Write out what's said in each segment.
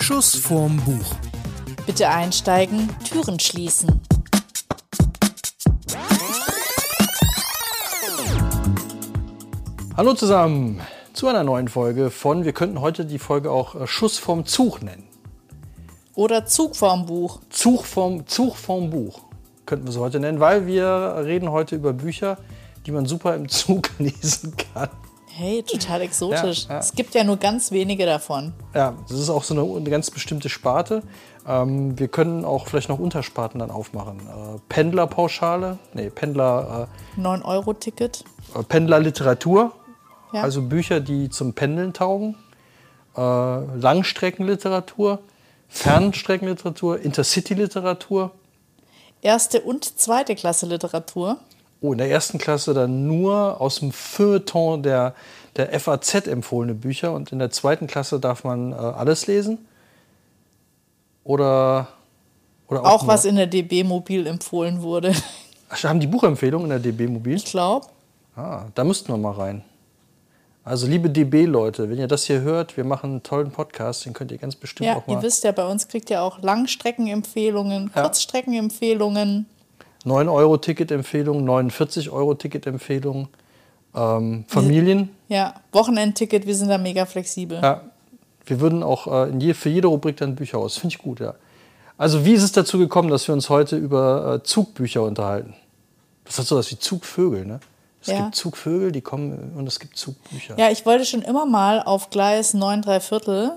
Schuss vorm Buch. Bitte einsteigen, Türen schließen. Hallo zusammen zu einer neuen Folge von, wir könnten heute die Folge auch äh, Schuss vom Zug nennen. Oder Zug vorm Buch. Zug vom, Zug vom Buch könnten wir es heute nennen, weil wir reden heute über Bücher, die man super im Zug lesen kann. Hey, total exotisch. Ja, ja. Es gibt ja nur ganz wenige davon. Ja, das ist auch so eine, eine ganz bestimmte Sparte. Ähm, wir können auch vielleicht noch Untersparten dann aufmachen. Äh, Pendlerpauschale, nee, Pendler, 9-Euro-Ticket. äh, Pendlerliteratur, Ja. also Bücher, die zum Pendeln taugen. Äh, Langstreckenliteratur, Fernstreckenliteratur, Intercity-Literatur. Erste und zweite Klasse Literatur. Oh, in der ersten Klasse dann nur aus dem Feuilleton der, der FAZ empfohlene Bücher und in der zweiten Klasse darf man äh, alles lesen. Oder, oder Auch nur- was in der DB Mobil empfohlen wurde. Ach, haben die Buchempfehlung in der DB Mobil? Ich glaube. Ah, da müssten wir mal rein. Also liebe DB-Leute, wenn ihr das hier hört, wir machen einen tollen Podcast, den könnt ihr ganz bestimmt Ja, auch mal. ihr wisst ja, bei uns kriegt ihr auch Langstreckenempfehlungen, Ja. Kurzstreckenempfehlungen. 9-Euro-Ticket-Empfehlung, 49-Euro-Ticket-Empfehlung, ähm, Familien. Ja, Wochenendticket, wir sind da mega flexibel. Ja, wir würden auch äh, je, für jede Rubrik dann Bücher aus. Finde ich gut, ja. Also wie ist es dazu gekommen, dass wir uns heute über äh, Zugbücher unterhalten? Das hat so was wie Zugvögel, ne? Es Ja. gibt Zugvögel, die kommen und es gibt Zugbücher. Ja, ich wollte schon immer mal auf Gleis 9 3 Viertel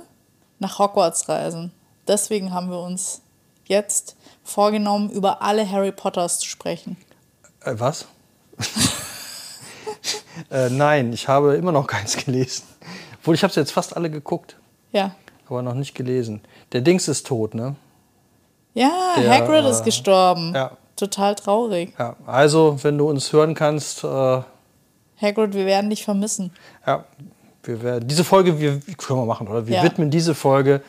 nach Hogwarts reisen. Deswegen haben wir uns jetzt vorgenommen, über alle Harry Potters zu sprechen. Äh, was? äh, nein, ich habe immer noch keins gelesen. Obwohl, ich habe jetzt fast alle geguckt, Ja. aber noch nicht gelesen. Der Dings ist tot, ne? Ja, Der, Hagrid äh, ist gestorben. ja. Total traurig. Ja, also, wenn du uns hören kannst, äh, Hagrid, wir werden dich vermissen. ja, wir werden, diese Folge, wir können wir machen, oder? Wir Ja. widmen diese Folge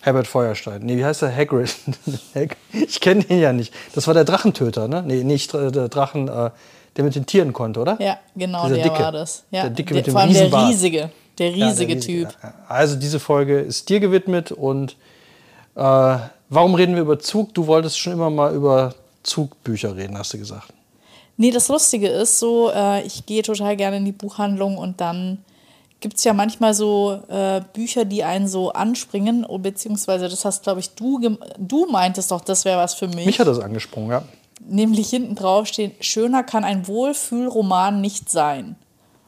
Herbert Feuerstein. Nee, wie heißt der? Hagrid. Hag- ich kenne den ja nicht. Das war der Drachentöter, ne? Nee, nicht äh, der Drachen, äh, der mit den Tieren konnte, oder? Ja, genau, Dieser der Dicke. war das. Ja, Der Dicke der, mit dem vor allem der riesige, der Ja, der riesige riesige, Typ. ja. Also diese Folge ist dir gewidmet und äh, warum reden wir über Zug? Du wolltest schon immer mal über Zugbücher reden, hast du gesagt. Nee, das Lustige ist so, äh, ich gehe total gerne in die Buchhandlung und dann gibt es ja manchmal so äh, Bücher, die einen so anspringen, oh, beziehungsweise das hast, glaube ich, du, du meintest doch, das wäre was für mich. Mich hat das angesprungen, ja. Nämlich hinten drauf stehen, schöner kann ein Wohlfühlroman nicht sein.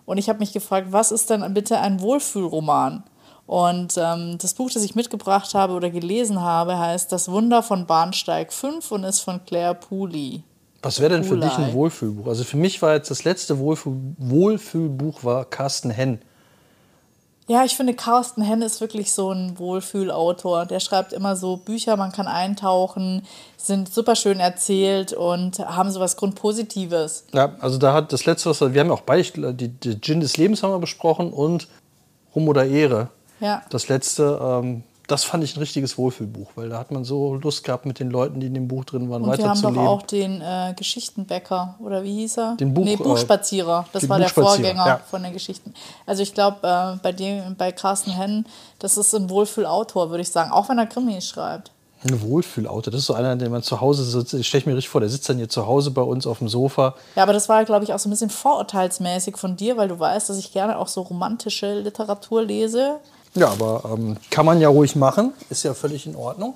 Und ich habe mich gefragt, was ist denn bitte ein Wohlfühlroman? Und ähm, das Buch, das ich mitgebracht habe oder gelesen habe, heißt Das Wunder von Bahnsteig 5 und ist von Claire Pooley. Was wäre denn für dich ein. Wohlfühlbuch? Also für mich war jetzt das letzte Wohlfühl Wohlfühlbuch war Carsten Henn. Ja, ich finde, Carsten Henn ist wirklich so ein Wohlfühlautor. Der schreibt immer so Bücher, man kann eintauchen, sind super schön erzählt und haben so was Grundpositives. Ja, also da hat das letzte, was wir, wir haben auch beide, die, die Gin des Lebens haben wir besprochen und Ruhm oder Ehre. Ja. Das letzte, ähm, das fand ich ein richtiges Wohlfühlbuch, weil da hat man so Lust gehabt, mit den Leuten, die in dem Buch drin waren, Und wir haben doch weiterzuleben. auch den äh, Geschichtenbäcker, oder wie hieß er? Den Buch- nee, äh, Buchspazierer. Das war der Vorgänger ja. von den Geschichten. Also ich glaube, äh, bei dem, bei Carsten Henn, das ist ein Wohlfühlautor, würde ich sagen. Auch wenn er Krimis schreibt. Ein Wohlfühlauto, das ist so einer, den man zu Hause sitzt. Ich stelle mir richtig vor, der sitzt dann hier zu Hause bei uns auf dem Sofa. Ja, aber das war, glaube ich, auch so ein bisschen vorurteilsmäßig von dir, weil du weißt, dass ich gerne auch so romantische Literatur lese. Ja, aber ähm, kann man ja ruhig machen, ist ja völlig in Ordnung.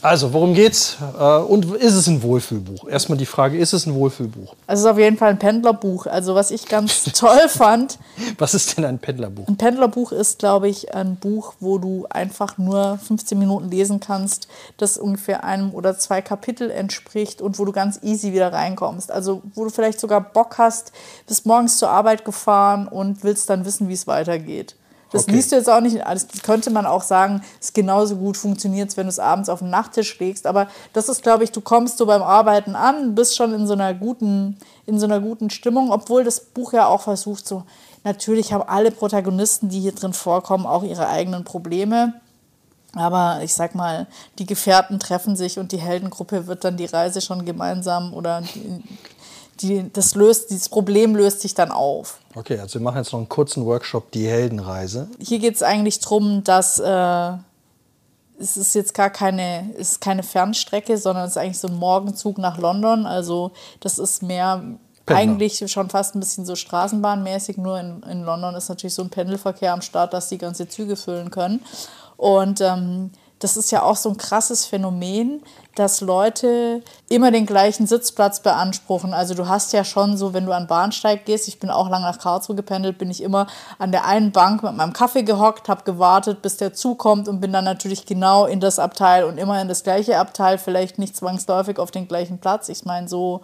Also, worum geht's? Äh, und ist es ein Wohlfühlbuch? Erstmal die Frage, ist es ein Wohlfühlbuch? Also es ist auf jeden Fall ein Pendlerbuch. Also was ich ganz toll fand, Was ist denn ein Pendlerbuch? ein Pendlerbuch ist, glaube ich, ein Buch, wo du einfach nur 15 Minuten lesen kannst, das ungefähr einem oder zwei Kapitel entspricht und wo du ganz easy wieder reinkommst. Also wo du vielleicht sogar Bock hast, bist morgens zur Arbeit gefahren und willst dann wissen, wie es weitergeht. Das Okay. liest du jetzt auch nicht, das könnte man auch sagen, ist genauso gut funktioniert, wenn du es abends auf den Nachttisch legst. Aber das ist, glaube ich, du kommst so beim Arbeiten an, bist schon in so einer guten, in so einer guten Stimmung, obwohl das Buch ja auch versucht, so, natürlich haben alle Protagonisten, die hier drin vorkommen, auch ihre eigenen Probleme. Aber ich sag mal, die Gefährten treffen sich und die Heldengruppe wird dann die Reise schon gemeinsam oder die, das löst, dieses Problem löst sich dann auf. Okay, also wir machen jetzt noch einen kurzen Workshop, die Heldenreise. Hier geht es eigentlich darum, dass äh, es ist jetzt gar keine, es ist keine Fernstrecke, sondern es ist eigentlich so ein Morgenzug nach London. Also das ist mehr Pendler. eigentlich schon fast ein bisschen so straßenbahnmäßig, nur in, in London ist natürlich so ein Pendelverkehr am Start, dass die ganze Züge füllen können. Und ähm, das ist ja auch so ein krasses Phänomen, dass Leute immer den gleichen Sitzplatz beanspruchen. Also du hast ja schon so, wenn du an Bahnsteig gehst, ich bin auch lange nach Karlsruhe gependelt, bin ich immer an der einen Bank mit meinem Kaffee gehockt, habe gewartet, bis der Zug kommt und bin dann natürlich genau in das Abteil und immer in das gleiche Abteil, vielleicht nicht zwangsläufig auf den gleichen Platz. Ich meine, so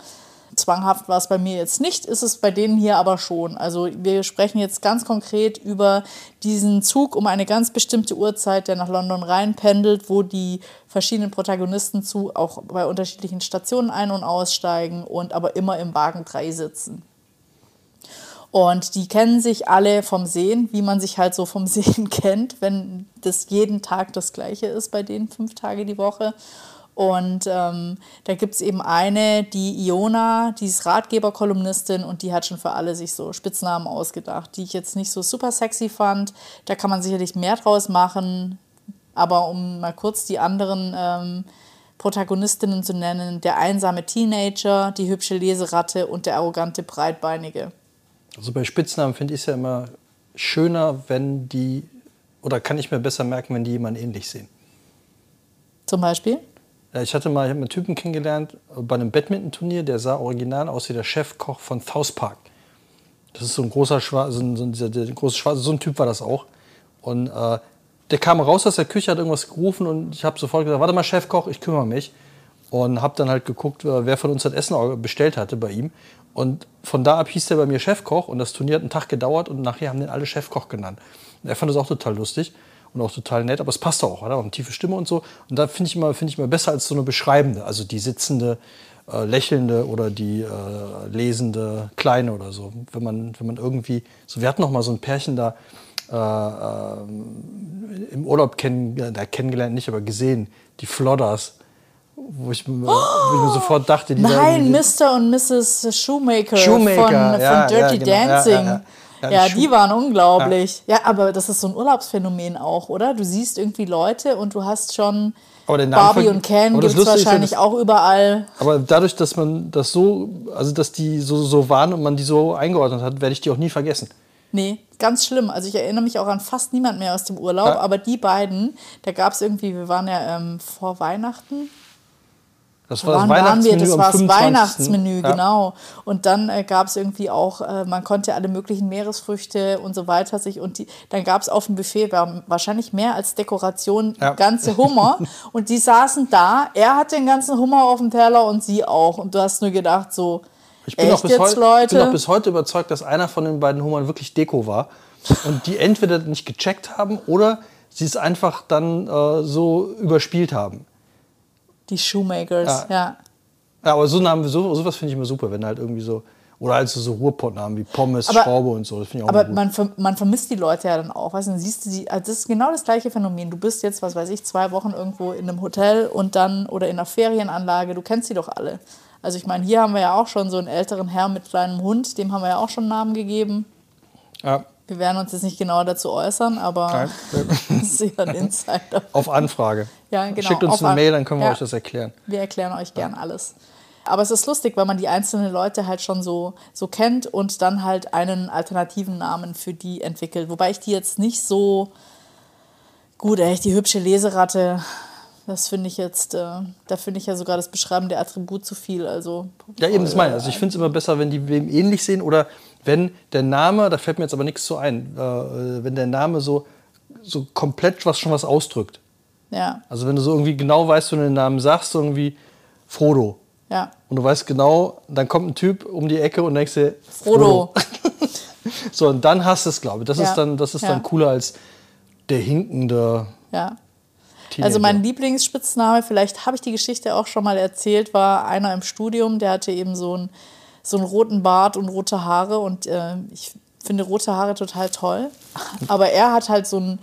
Zwanghaft war es bei mir jetzt nicht, ist es bei denen hier aber schon. Also wir sprechen jetzt ganz konkret über diesen Zug um eine ganz bestimmte Uhrzeit, der nach London reinpendelt, wo die verschiedenen Protagonisten zu auch bei unterschiedlichen Stationen ein- und aussteigen und aber immer im Wagen 3 sitzen. Und die kennen sich alle vom Sehen, wie man sich halt so vom Sehen kennt, wenn das jeden Tag das gleiche ist bei denen fünf Tage die Woche. Und ähm, da gibt es eben eine, die Iona, die ist Ratgeberkolumnistin und die hat schon für alle sich so Spitznamen ausgedacht, die ich jetzt nicht so super sexy fand. Da kann man sicherlich mehr draus machen. Aber um mal kurz die anderen ähm, Protagonistinnen zu nennen, der einsame Teenager, die hübsche Leseratte und der arrogante Breitbeinige. Also bei Spitznamen finde ich es ja immer schöner, wenn die, oder kann ich mir besser merken, wenn die jemanden ähnlich sehen. Zum Beispiel? Ich hatte mal ich einen Typen kennengelernt bei einem Badminton-Turnier, der sah original aus wie der Chefkoch von South Park. Das ist so ein großer Schwarz, so ein, so ein, der große Schwarze, so ein Typ war das auch. Und äh, der kam raus aus der Küche, hat irgendwas gerufen und ich habe sofort gesagt, warte mal Chefkoch, ich kümmere mich. Und habe dann halt geguckt, äh, wer von uns das Essen bestellt hatte bei ihm. Und von da ab hieß der bei mir Chefkoch und das Turnier hat einen Tag gedauert und nachher haben den alle Chefkoch genannt. Und er fand das auch total lustig und auch total nett, aber es passt auch, oder? Eine tiefe Stimme und so. Und da finde ich, immer, find ich immer besser als so eine beschreibende, also die sitzende, äh, lächelnde oder die äh, lesende Kleine oder so. Wenn man, wenn man irgendwie, so wir hatten noch mal so ein Pärchen da äh, äh im Urlaub kenn, äh, kennengelernt, nicht, aber gesehen, die Flodders wo ich, mir, wo ich mir sofort dachte, die Nein, Mr. und Mrs. Shoemaker, Shoemaker von, ja, von Dirty ja, genau. Dancing. Ja, ja, ja die waren unglaublich. Ja. ja. aber das ist so ein Urlaubsphänomen auch, oder? Du siehst irgendwie Leute und du hast schon Barbie und Ken gibt es wahrscheinlich auch überall. Aber dadurch, dass man das so, also dass die so, so waren und man die so eingeordnet hat, werde ich die auch nie vergessen. Nee, ganz schlimm. Also ich erinnere mich auch an fast niemand mehr aus dem Urlaub, ja. aber die beiden, da gab es irgendwie, wir waren ja ähm, vor Weihnachten, das war das Weihnachtsmenü. Das war das Weihnachtsmenü, ja. genau. Und dann äh, gab es irgendwie auch, äh, man konnte alle möglichen Meeresfrüchte und so weiter sich und die, dann gab es auf dem Buffet wahrscheinlich mehr als Dekoration ja. ganze Hummer und die saßen da. Er hatte den ganzen Hummer auf dem Teller und sie auch. Und du hast nur gedacht so. Ich bin, auch bis, heute, bin auch bis heute überzeugt, dass einer von den beiden Hummern wirklich Deko war und die entweder nicht gecheckt haben oder sie es einfach dann äh, so überspielt haben. Die Shoemakers, ja. ja. Aber so Namen, so, sowas finde ich immer super, wenn halt irgendwie so, oder halt so, so Ruhrpottnamen wie Pommes, aber, Schraube und so. Das ich auch aber man, man vermisst die Leute ja dann auch. Weißt du, dann siehst du sie, also das ist genau das gleiche Phänomen. Du bist jetzt, was weiß ich, zwei Wochen irgendwo in einem Hotel und dann, oder in einer Ferienanlage, du kennst sie doch alle. Also ich meine, hier haben wir ja auch schon so einen älteren Herr mit kleinem Hund, dem haben wir ja auch schon einen Namen gegeben. Ja. Wir werden uns jetzt nicht genauer dazu äußern, aber das ist ja ein Insider. Auf Anfrage. Ja, genau. Schickt uns eine Mail, dann können wir ja. euch das erklären. Wir erklären euch gern alles. Aber es ist lustig, weil man die einzelnen Leute halt schon so, so kennt und dann halt einen alternativen Namen für die entwickelt. Wobei ich die jetzt nicht so gut, echt die hübsche Leseratte, das finde ich jetzt, äh, da finde ich ja sogar das Beschreiben der Attribut zu viel. Also, ja, eben, das meine ich. Also ich finde es immer besser, wenn die wem ähnlich sehen oder wenn der Name, da fällt mir jetzt aber nichts so ein, äh, wenn der Name so, so komplett was schon was ausdrückt. Ja. Also wenn du so irgendwie genau weißt, wenn du den Namen sagst, irgendwie Frodo. Ja. Und du weißt genau, dann kommt ein Typ um die Ecke und denkst dir, Frodo. Frodo. so, und dann hast du es, glaube ich. Das ja. ist dann, das ist ja. dann cooler als der hinkende. Ja. Teenager. Also mein Lieblingsspitzname, vielleicht habe ich die Geschichte auch schon mal erzählt, war einer im Studium, der hatte eben so ein so einen roten Bart und rote Haare und äh, ich finde rote Haare total toll. Aber er hat halt so ein,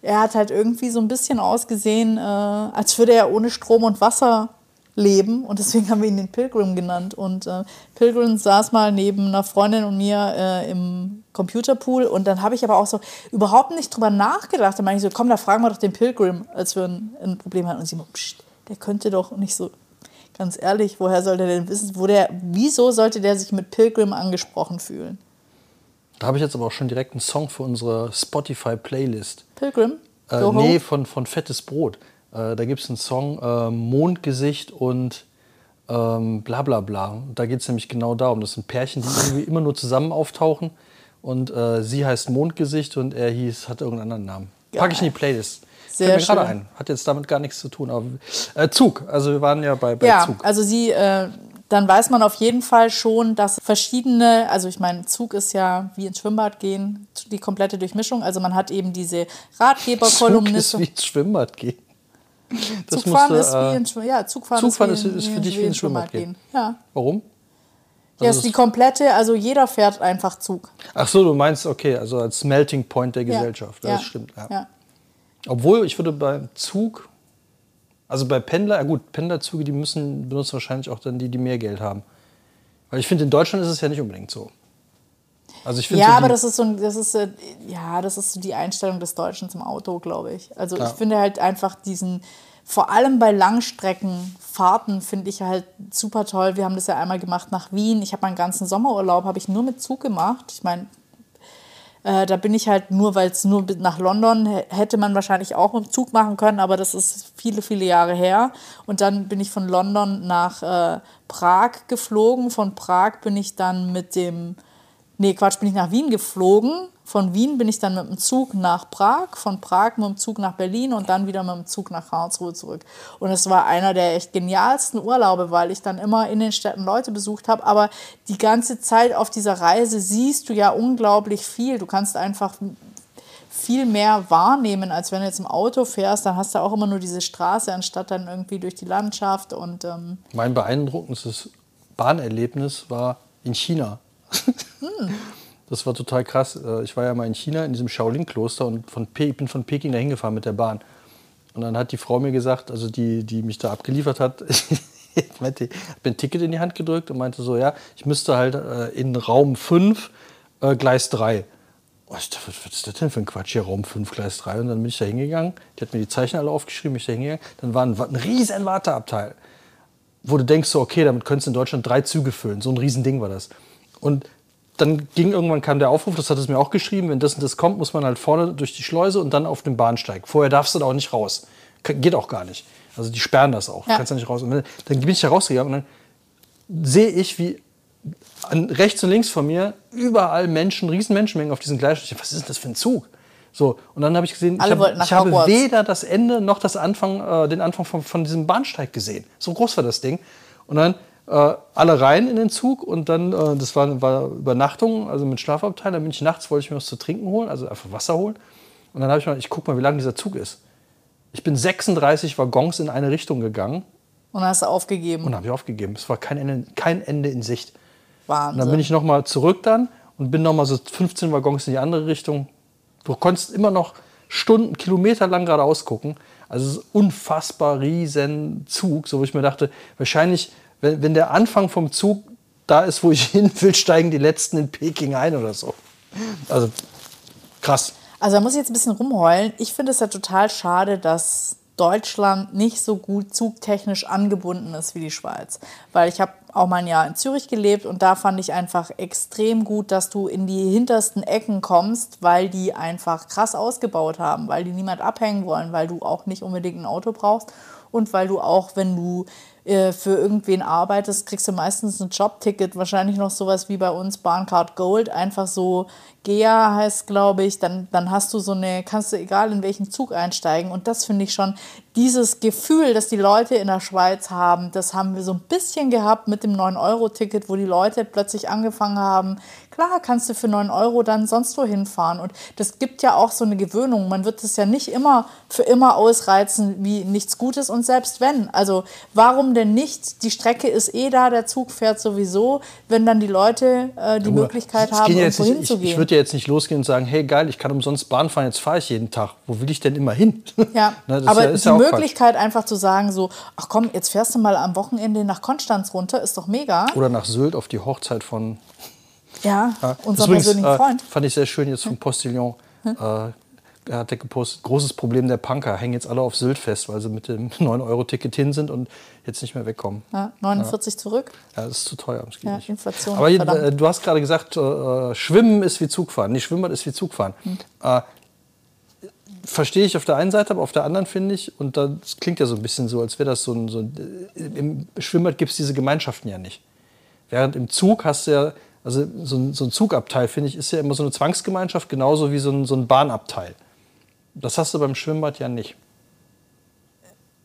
er hat halt irgendwie so ein bisschen ausgesehen, äh, als würde er ohne Strom und Wasser leben und deswegen haben wir ihn den Pilgrim genannt. Und äh, Pilgrim saß mal neben einer Freundin und mir äh, im Computerpool und dann habe ich aber auch so überhaupt nicht drüber nachgedacht. Dann meine ich so, komm, da fragen wir doch den Pilgrim, als wir ein, ein Problem hatten. Und sie pst, der könnte doch nicht so, ganz ehrlich, woher soll der denn wissen, wo der, wieso sollte der sich mit Pilgrim angesprochen fühlen? Da habe ich jetzt aber auch schon direkt einen Song für unsere Spotify-Playlist. Pilgrim? Äh, nee, von, von Fettes Brot. Äh, da gibt es einen Song äh, Mondgesicht und ähm, bla bla bla. Da geht es nämlich genau darum. Das sind Pärchen, die irgendwie immer nur zusammen auftauchen. Und äh, sie heißt Mondgesicht und er hieß, hat irgendeinen anderen Namen. Packe ich in die Playlist. Sehr Fällt mir gerade ein. Hat jetzt damit gar nichts zu tun. Aber äh, Zug. Also wir waren ja bei, bei ja, Zug. also sie, äh, dann weiß man auf jeden Fall schon, dass verschiedene, also ich meine, Zug ist ja wie ins Schwimmbad gehen, die komplette Durchmischung. Also man hat eben diese Ratgeberkolumnisten. Zug ist wie ins Schwimmbad gehen. Das Zugfahren musste, ist äh, wie ins Schwimmbad. Ja, Zugfahren, Zugfahren ist, wie ist- für dich wie ins Schwimmbad gehen. Ja. Warum? ja, Also ist die komplette, also jeder fährt einfach Zug. Ach so, du meinst, okay, also als Melting Point der Ja. Gesellschaft. Ja. Das stimmt. Ja. Ja. Obwohl, ich würde beim Zug, also bei Pendler, ja gut, Pendlerzüge, die müssen benutzen wahrscheinlich auch dann die, die mehr Geld haben. Weil ich finde, in Deutschland ist es ja nicht unbedingt so. Also ich finde Ja, so aber das ist so, ein- das ist, äh, ja, das ist so die Einstellung des Deutschen zum Auto, glaube ich. Also Ja. ich finde halt einfach diesen, vor allem bei Langstreckenfahrten finde ich halt super toll. Wir haben das ja einmal gemacht nach Wien. Ich habe meinen ganzen Sommerurlaub habe ich nur mit Zug gemacht. Ich meine, äh, da bin ich halt nur, weil es nur nach London hätte man wahrscheinlich auch mit dem Zug machen können, aber das ist viele, viele Jahre her. Und dann bin ich von London nach äh, Prag geflogen. Von Prag bin ich dann mit dem, nee, Quatsch, bin ich nach Wien geflogen. Von Wien bin ich dann mit dem Zug nach Prag, von Prag mit dem Zug nach Berlin und dann wieder mit dem Zug nach Karlsruhe zurück. Und es war einer der echt genialsten Urlaube, weil ich dann immer in den Städten Leute besucht habe. Aber die ganze Zeit auf dieser Reise siehst du ja unglaublich viel. Du kannst einfach viel mehr wahrnehmen, als wenn du jetzt im Auto fährst. Dann hast du auch immer nur diese Straße, anstatt dann irgendwie durch die Landschaft. Und ähm, mein beeindruckendes Bahnerlebnis war in China. Das war total krass. Äh, Ich war ja mal in China in diesem Shaolin-Kloster und von ich bin von Peking dahin gefahren mit der Bahn. Und dann hat die Frau mir gesagt, also die, die mich da abgeliefert hat, ich hat mir ein Ticket in die Hand gedrückt und meinte so, ja, ich müsste halt äh, in Raum 5, äh, Gleis 3. Oh, ich dachte, was ist das denn für ein Quatsch hier, Raum 5, Gleis 3? Und dann bin ich da hingegangen, die hat mir die Zeichen alle aufgeschrieben, bin ich da hingegangen, dann war ein, ein riesen Warteabteil wo du denkst, so, okay, damit könntest du in Deutschland drei Züge füllen. So ein Riesending war das. Und dann ging irgendwann kam der Aufruf, das hat es mir auch geschrieben, wenn das und das kommt, muss man halt vorne durch die Schleuse und dann auf den Bahnsteig. Vorher darfst du da auch nicht raus. Geht auch gar nicht. Also die sperren das auch. Ja. Kannst da nicht raus. Und dann, dann bin ich da rausgegangen und dann sehe ich, wie an, rechts und links von mir überall Menschen, riesen Menschenmengen auf diesen dachte, Was ist denn das für ein Zug? So, und dann habe ich gesehen, Alle ich, nach ich habe weder das Ende noch das Anfang, äh, den Anfang von, von diesem Bahnsteig gesehen. So groß war das Ding. Und dann äh, alle rein in den Zug und dann, äh, das war, war Übernachtung, also mit Schlafabteil. Dann bin ich nachts, wollte ich mir was zu trinken holen, also einfach Wasser holen. Und dann habe ich mal, ich guck mal, wie lang dieser Zug ist. Ich bin 36 Waggons in eine Richtung gegangen und dann hast du aufgegeben. und habe ich aufgegeben. Es war kein Ende, kein Ende in Sicht. Wahnsinn. Und dann bin ich noch mal zurück dann und bin noch mal so 15 Waggons in die andere Richtung. Du konntest immer noch Stunden, Kilometer lang geradeaus gucken. Also es ist unfassbar riesen Zug, so wo ich mir dachte, wahrscheinlich, wenn, wenn der Anfang vom Zug da ist, wo ich hin will, steigen die letzten in Peking ein oder so. Also krass. Also da muss ich jetzt ein bisschen rumheulen. Ich finde es ja total schade, dass Deutschland nicht so gut zugtechnisch angebunden ist wie die Schweiz. Weil ich habe auch mal ein Jahr in Zürich gelebt und da fand ich einfach extrem gut, dass du in die hintersten Ecken kommst, weil die einfach krass ausgebaut haben, weil die niemand abhängen wollen, weil du auch nicht unbedingt ein Auto brauchst und weil du auch, wenn du äh, für irgendwen arbeitest, kriegst du meistens ein Jobticket, wahrscheinlich noch sowas wie bei uns Bahncard Gold, einfach so GEA heißt, glaube ich, dann, dann hast du so eine, kannst du egal in welchen Zug einsteigen. Und das finde ich schon, dieses Gefühl, das die Leute in der Schweiz haben, das haben wir so ein bisschen gehabt mit dem 9-Euro-Ticket, wo die Leute plötzlich angefangen haben, klar kannst du für 9 Euro dann sonst wohin fahren. Und das gibt ja auch so eine Gewöhnung. Man wird es ja nicht immer für immer ausreizen wie nichts Gutes und selbst wenn. Also warum denn nicht? Die Strecke ist eh da, der Zug fährt sowieso, wenn dann die Leute äh, die ja, Möglichkeit haben, ja irgendwo hinzugehen. Ich, ich würde ja jetzt nicht losgehen und sagen, hey geil, ich kann umsonst Bahn fahren, jetzt fahre ich jeden Tag. Wo will ich denn immer hin? Ja, Na, aber ja, die Möglichkeit Quatsch. einfach zu sagen so, ach komm, jetzt fährst du mal am Wochenende nach Konstanz runter, ist doch mega. Oder nach Sylt auf die Hochzeit von ja, ja. unser persönlichen äh, Freund. Fand ich sehr schön jetzt vom Postillon. Hm? Äh, er hat gepostet, großes Problem der Punker, hängen jetzt alle auf Sylt fest, weil sie mit dem 9-Euro-Ticket hin sind und jetzt nicht mehr wegkommen. Ja, 49 ja. zurück. Ja, das ist zu teuer. Das ja, Inflation. Aber äh, du hast gerade gesagt, äh, Schwimmen ist wie Zugfahren. Nee, Schwimmbad ist wie Zugfahren. Hm. Äh, verstehe ich auf der einen Seite, aber auf der anderen finde ich, und das klingt ja so ein bisschen so, als wäre das so ein, so ein, im Schwimmbad gibt es diese Gemeinschaften ja nicht. Während im Zug hast du ja also so ein, so ein Zugabteil, finde ich, ist ja immer so eine Zwangsgemeinschaft, genauso wie so ein, so ein Bahnabteil. Das hast du beim Schwimmbad ja nicht.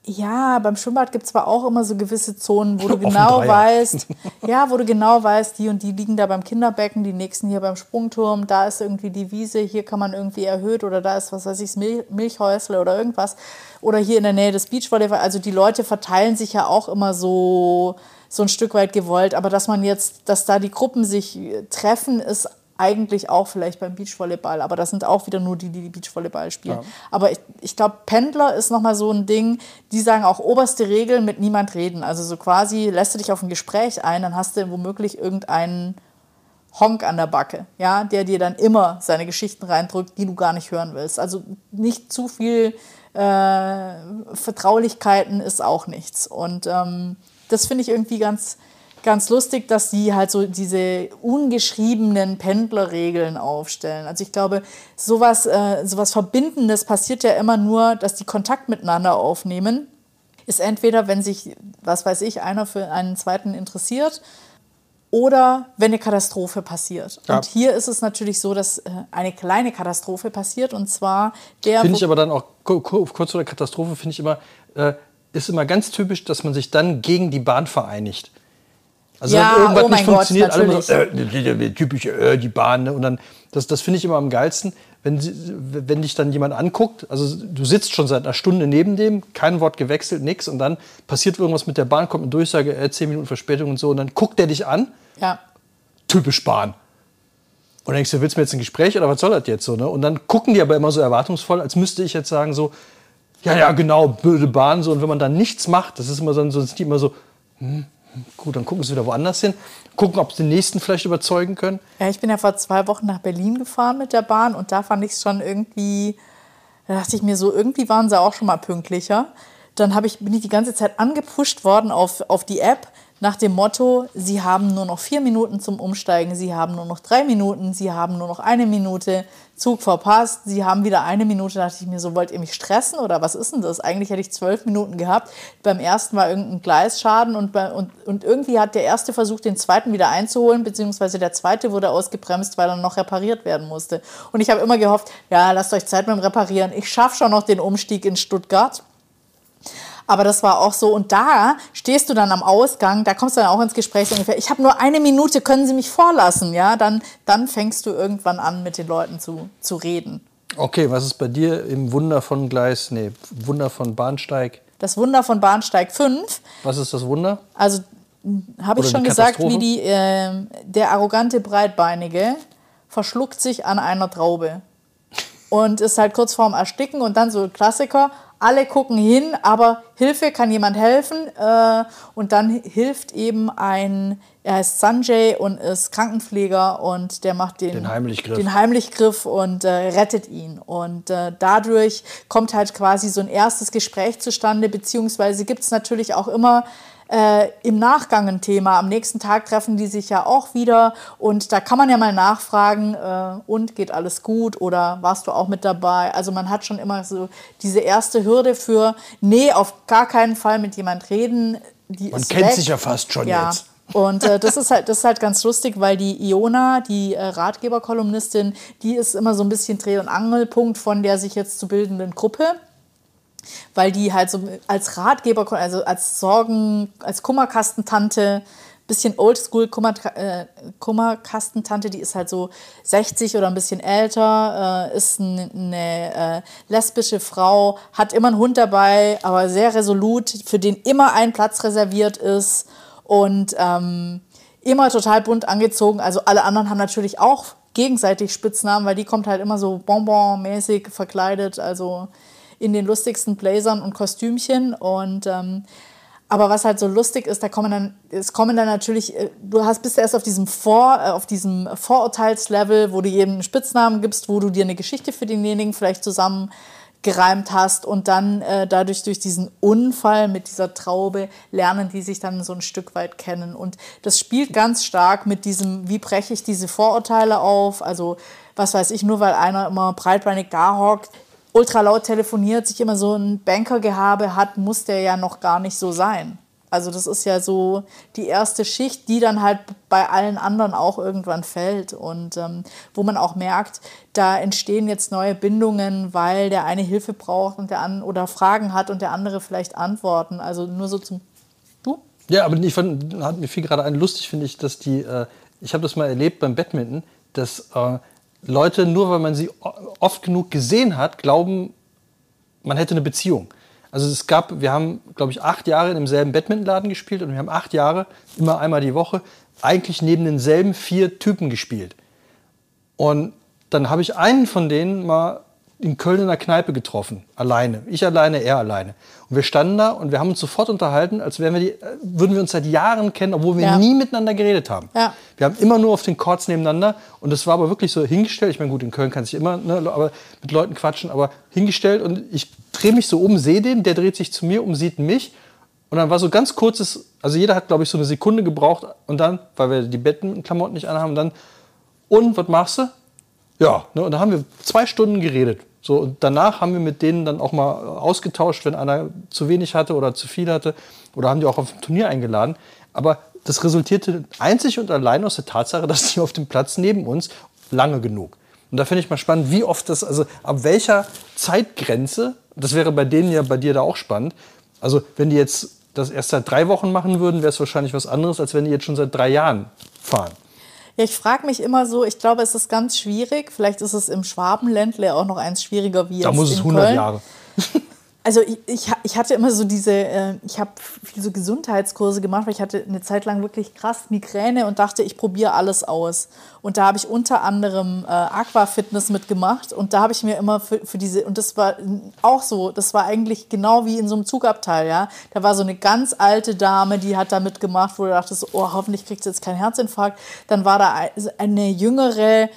Ja, beim Schwimmbad gibt es zwar auch immer so gewisse Zonen, wo du genau weißt, ja, wo du genau weißt, die und die liegen da beim Kinderbecken, die nächsten hier beim Sprungturm, da ist irgendwie die Wiese, hier kann man irgendwie erhöht oder da ist, was weiß ich, Mil Milchhäusle oder irgendwas. Oder hier in der Nähe des Beachvolleyball. Also die Leute verteilen sich ja auch immer so, so ein Stück weit gewollt. Aber dass man jetzt, dass da die Gruppen sich treffen, ist eigentlich auch vielleicht beim Beachvolleyball, aber das sind auch wieder nur die, die Beachvolleyball spielen. Ja. Aber ich, ich glaube, Pendler ist nochmal so ein Ding, die sagen auch oberste Regel, mit niemand reden. Also so quasi lässt du dich auf ein Gespräch ein, dann hast du womöglich irgendeinen Honk an der Backe, ja, der dir dann immer seine Geschichten reindrückt, die du gar nicht hören willst. Also nicht zu viel äh, Vertraulichkeiten ist auch nichts. Und ähm, das finde ich irgendwie ganz, ganz lustig, dass die halt so diese ungeschriebenen Pendlerregeln aufstellen. Also ich glaube, sowas, äh, sowas Verbindendes passiert ja immer nur, dass die Kontakt miteinander aufnehmen. Ist entweder, wenn sich, was weiß ich, einer für einen zweiten interessiert oder wenn eine Katastrophe passiert. Ja. Und hier ist es natürlich so, dass äh, eine kleine Katastrophe passiert und zwar der. Finde ich aber dann auch kurz vor der Katastrophe, finde ich immer, äh, ist immer ganz typisch, dass man sich dann gegen die Bahn vereinigt. Also ja, wenn irgendwas oh nicht funktioniert, Gott, alle so, äh, typisch äh, die Bahn. Ne? Und dann, das, das finde ich immer am geilsten, wenn, wenn dich dann jemand anguckt. Also du sitzt schon seit einer Stunde neben dem, kein Wort gewechselt, nichts. Und dann passiert irgendwas mit der Bahn, kommt eine Durchsage, äh, 10 Minuten Verspätung und so. Und dann guckt der dich an. Ja. Typisch Bahn. Und dann denkst du, willst du mir jetzt ein Gespräch oder was soll das jetzt so? Ne? Und dann gucken die aber immer so erwartungsvoll, als müsste ich jetzt sagen so, ja, ja, genau, blöde Bahn. So. Und wenn man dann nichts macht, das ist immer so, so sind die immer so, hm, Gut, dann gucken sie wieder woanders hin. Gucken, ob sie den nächsten vielleicht überzeugen können. Ja, ich bin ja vor zwei Wochen nach Berlin gefahren mit der Bahn und da fand ich es schon irgendwie, da dachte ich mir so, irgendwie waren sie auch schon mal pünktlicher. Dann ich, bin ich die ganze Zeit angepusht worden auf, auf die App nach dem Motto, Sie haben nur noch vier Minuten zum Umsteigen, Sie haben nur noch drei Minuten, Sie haben nur noch eine Minute, Zug verpasst, Sie haben wieder eine Minute. Da dachte ich mir so, wollt ihr mich stressen oder was ist denn das? Eigentlich hätte ich zwölf Minuten gehabt. Beim ersten war irgendein Gleisschaden und, bei, und, und irgendwie hat der erste versucht, den zweiten wieder einzuholen, beziehungsweise der zweite wurde ausgebremst, weil er noch repariert werden musste. Und ich habe immer gehofft, ja, lasst euch Zeit dem Reparieren. Ich schaffe schon noch den Umstieg in Stuttgart. Aber das war auch so. Und da stehst du dann am Ausgang, da kommst du dann auch ins Gespräch ungefähr, ich habe nur eine Minute, können Sie mich vorlassen? Ja, dann, dann fängst du irgendwann an, mit den Leuten zu, zu reden. Okay, was ist bei dir im Wunder von Gleis, nee, Wunder von Bahnsteig? Das Wunder von Bahnsteig 5. Was ist das Wunder? Also habe ich schon gesagt, wie die, äh, der arrogante Breitbeinige verschluckt sich an einer Traube und ist halt kurz vorm Ersticken und dann so Klassiker, alle gucken hin, aber Hilfe, kann jemand helfen? Äh, und dann hilft eben ein, er heißt Sanjay und ist Krankenpfleger und der macht den, den Heimlichgriff. Den Heimlichgriff und äh, rettet ihn. Und äh, dadurch kommt halt quasi so ein erstes Gespräch zustande, beziehungsweise gibt es natürlich auch immer äh, im Nachgang ein Thema. Am nächsten Tag treffen die sich ja auch wieder und da kann man ja mal nachfragen, äh, und geht alles gut oder warst du auch mit dabei? Also man hat schon immer so diese erste Hürde für, nee, auf gar keinen Fall mit jemand reden. Die man kennt weg. sich ja fast schon ja. jetzt. Und äh, das, ist halt, das ist halt ganz lustig, weil die Iona, die äh, Ratgeberkolumnistin, die ist immer so ein bisschen Dreh- und Angelpunkt von der sich jetzt zu bildenden Gruppe weil die halt so als Ratgeber, also als Sorgen, als Kummerkastentante bisschen oldschool äh, Kummerkastentante, die ist halt so 60 oder ein bisschen älter, äh, ist eine äh, lesbische Frau, hat immer einen Hund dabei, aber sehr resolut, für den immer ein Platz reserviert ist und ähm, immer total bunt angezogen. Also alle anderen haben natürlich auch gegenseitig Spitznamen, weil die kommt halt immer so bonbon-mäßig verkleidet, also in den lustigsten Blazern und Kostümchen. Und ähm, aber was halt so lustig ist, da kommen dann, es kommen dann natürlich, äh, du hast bist erst auf diesem Vor, äh, auf diesem Vorurteilslevel, wo du jedem einen Spitznamen gibst, wo du dir eine Geschichte für denjenigen vielleicht zusammen gereimt hast und dann äh, dadurch durch diesen Unfall mit dieser Traube lernen die sich dann so ein Stück weit kennen. Und das spielt ganz stark mit diesem, wie breche ich diese Vorurteile auf, also was weiß ich, nur weil einer immer breitbeinig da hockt, ultra laut telefoniert, sich immer so ein Bankergehabe hat, muss der ja noch gar nicht so sein. Also das ist ja so die erste Schicht, die dann halt bei allen anderen auch irgendwann fällt und ähm, wo man auch merkt, da entstehen jetzt neue Bindungen, weil der eine Hilfe braucht und der an oder Fragen hat und der andere vielleicht Antworten. Also nur so zum du? Ja, aber ich fand, hat mir viel gerade ein lustig finde ich, dass die, äh, ich habe das mal erlebt beim Badminton, dass äh, Leute, nur weil man sie oft genug gesehen hat, glauben, man hätte eine Beziehung. Also es gab, wir haben, glaube ich, acht Jahre in demselben Badmintonladen gespielt und wir haben acht Jahre, immer einmal die Woche, eigentlich neben denselben vier Typen gespielt. Und dann habe ich einen von denen mal in Köln in einer Kneipe getroffen, alleine. Ich alleine, er alleine. Und wir standen da und wir haben uns sofort unterhalten, als wären wir die, äh, würden wir uns seit Jahren kennen, obwohl wir ja. nie miteinander geredet haben. Ja. Wir haben immer nur auf den Chords nebeneinander und das war aber wirklich so hingestellt. Ich meine, gut, in Köln kann sich immer ne, aber mit Leuten quatschen, aber hingestellt und ich drehe mich so um, sehe den, der dreht sich zu mir um, sieht mich und dann war so ganz kurzes, also jeder hat, glaube ich, so eine Sekunde gebraucht und dann, weil wir die Bettenklamotten nicht anhaben, dann, und, was machst du? Ja, ne, und da haben wir zwei Stunden geredet. So, und danach haben wir mit denen dann auch mal ausgetauscht, wenn einer zu wenig hatte oder zu viel hatte. Oder haben die auch auf ein Turnier eingeladen. Aber das resultierte einzig und allein aus der Tatsache, dass die auf dem Platz neben uns lange genug. Und da finde ich mal spannend, wie oft das, also ab welcher Zeitgrenze, das wäre bei denen ja bei dir da auch spannend. Also wenn die jetzt das erst seit drei Wochen machen würden, wäre es wahrscheinlich was anderes, als wenn die jetzt schon seit drei Jahren fahren. Ja, ich frage mich immer so, ich glaube, es ist ganz schwierig. Vielleicht ist es im Schwabenländle auch noch eins schwieriger wie da jetzt muss es 100 Köln. Jahre. Also ich, ich, ich, hatte immer so diese, äh, ich habe viele so Gesundheitskurse gemacht, weil ich hatte eine Zeit lang wirklich krass Migräne und dachte, ich probiere alles aus. Und da habe ich unter anderem äh, Aquafitness mitgemacht und da habe ich mir immer für, für diese, und das war auch so, das war eigentlich genau wie in so einem Zugabteil, ja. Da war so eine ganz alte Dame, die hat da mitgemacht, wo du dachtest, oh, hoffentlich kriegt sie jetzt keinen Herzinfarkt. Dann war da eine jüngere,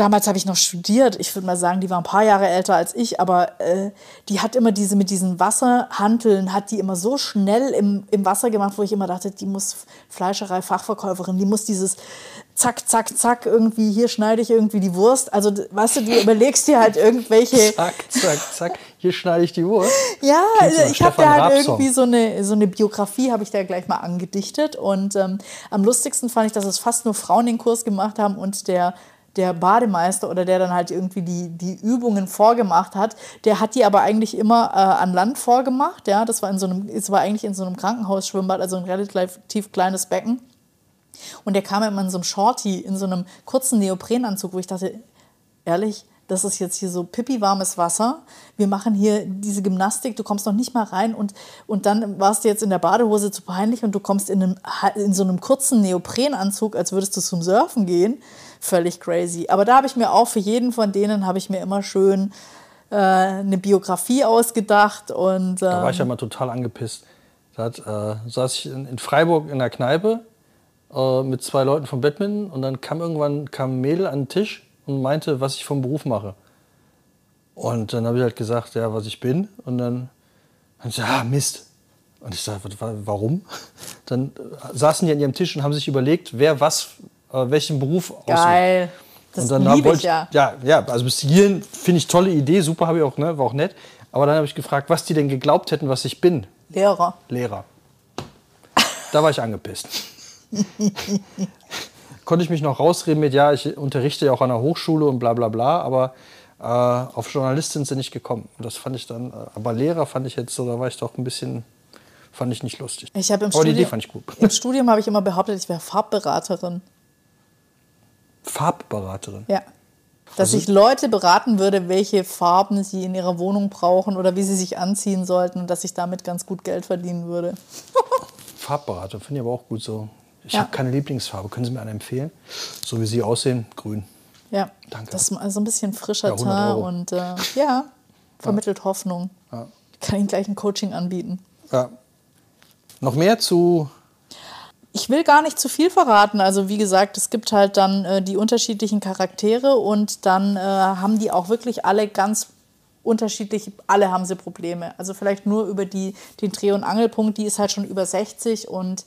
damals habe ich noch studiert. Ich würde mal sagen, die war ein paar Jahre älter als ich, aber äh, die hat immer diese mit diesen Wasserhanteln, hat die immer so schnell im, im Wasser gemacht, wo ich immer dachte, die muss Fleischerei-Fachverkäuferin, die muss dieses zack, zack, zack, irgendwie, hier schneide ich irgendwie die Wurst. Also, weißt du, du überlegst dir halt irgendwelche. zack, zack, zack, hier schneide ich die Wurst. Ja, also ich habe da halt irgendwie so eine, so eine Biografie, habe ich da gleich mal angedichtet. Und ähm, am lustigsten fand ich, dass es fast nur Frauen den Kurs gemacht haben und der der Bademeister oder der dann halt irgendwie die, die Übungen vorgemacht hat, der hat die aber eigentlich immer äh, an Land vorgemacht. Ja, das war in so einem, es war eigentlich in so einem Krankenhausschwimmbad, also ein relativ kleines Becken. Und der kam immer in so einem Shorty, in so einem kurzen Neoprenanzug, wo ich dachte, ehrlich, das ist jetzt hier so pipi-warmes Wasser. Wir machen hier diese Gymnastik, du kommst noch nicht mal rein und, und dann warst du jetzt in der Badehose zu peinlich und du kommst in, einem, in so einem kurzen Neoprenanzug, als würdest du zum Surfen gehen völlig crazy. Aber da habe ich mir auch für jeden von denen habe ich mir immer schön äh, eine Biografie ausgedacht und ähm, da war ich ja ähm, mal total angepisst. Da hat, äh, saß ich in, in, Freiburg in der Kneipe äh, mit zwei Leuten vom Badminton und dann kam irgendwann kam ein Mädel an den Tisch und meinte, was ich vom Beruf mache. Und dann habe ich halt gesagt, ja, was ich bin. Und dann haben sie ah, Mist. Und ich sage, warum? Dann saßen die an ihrem Tisch und haben sich überlegt, wer was welchen Beruf aussucht. Geil. Das und dann liebe ich ja. ja. Ja, also bis hierhin finde ich tolle Idee, super, habe ich auch, ne, war auch nett. Aber dann habe ich gefragt, was die denn geglaubt hätten, was ich bin. Lehrer. Lehrer. Da war ich angepisst. Konnte ich mich noch rausreden mit, ja, ich unterrichte ja auch an der Hochschule und bla bla bla, aber äh, auf Journalistin sind nicht gekommen. Und das fand ich dann, äh, aber Lehrer fand ich jetzt so, da war ich doch ein bisschen Fand ich nicht lustig. Ich habe im, Aber die Idee Studium- fand ich gut. im Studium habe ich immer behauptet, ich wäre Farbberaterin. Farbberaterin. Ja. Dass ich Leute beraten würde, welche Farben sie in ihrer Wohnung brauchen oder wie sie sich anziehen sollten und dass ich damit ganz gut Geld verdienen würde. Farbberater finde ich aber auch gut so. Ich Ja. habe keine Lieblingsfarbe. Können Sie mir eine empfehlen? So wie Sie aussehen, grün. Ja. Danke. Das ist mal so ein bisschen frischer Ja, 100 Teint Euro. und äh, ja, vermittelt Hoffnung. Ja. Ich kann Ihnen gleich ein Coaching anbieten. Ja. Noch mehr zu Ich will gar nicht zu viel verraten. Also wie gesagt, es gibt halt dann äh, die unterschiedlichen Charaktere und dann äh, haben die auch wirklich alle ganz unterschiedlich, alle haben sie Probleme. Also vielleicht nur über die, den Dreh- und Angelpunkt, die ist halt schon über 60 und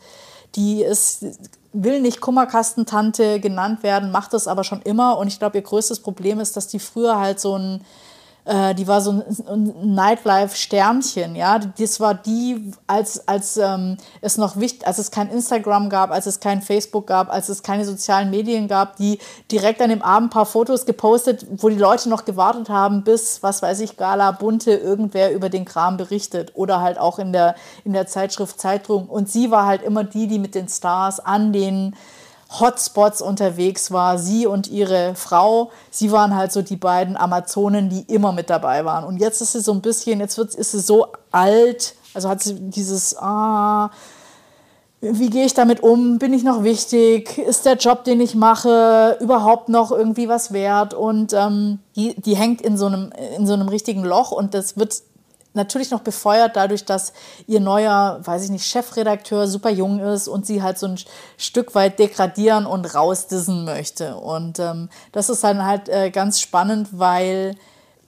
die ist, will nicht Kummerkastentante genannt werden, macht das aber schon immer. Und ich glaube, ihr größtes Problem ist, dass die früher halt so ein äh, die war so ein, ein Nightlife-Sternchen, ja. Das war die, als, als ähm, es noch wichtig, als es kein Instagram gab, als es kein Facebook gab, als es keine sozialen Medien gab, die direkt an dem Abend ein paar Fotos gepostet, wo die Leute noch gewartet haben, bis, was weiß ich, Gala Bunte irgendwer über den Kram berichtet. Oder halt auch in der, in der Zeitschrift Zeitung. Und sie war halt immer die, die mit den Stars an den Hotspots unterwegs war, sie und ihre Frau. Sie waren halt so die beiden Amazonen, die immer mit dabei waren. Und jetzt ist sie so ein bisschen, jetzt wird, ist sie so alt, also hat sie dieses, ah, wie gehe ich damit um? Bin ich noch wichtig? Ist der Job, den ich mache, überhaupt noch irgendwie was wert? Und ähm, die, die hängt in so, einem, in so einem richtigen Loch und das wird natürlich noch befeuert dadurch, dass ihr neuer, weiß ich nicht, Chefredakteur super jung ist und sie halt so ein Stück weit degradieren und rausdissen möchte. Und ähm, das ist dann halt äh, ganz spannend, weil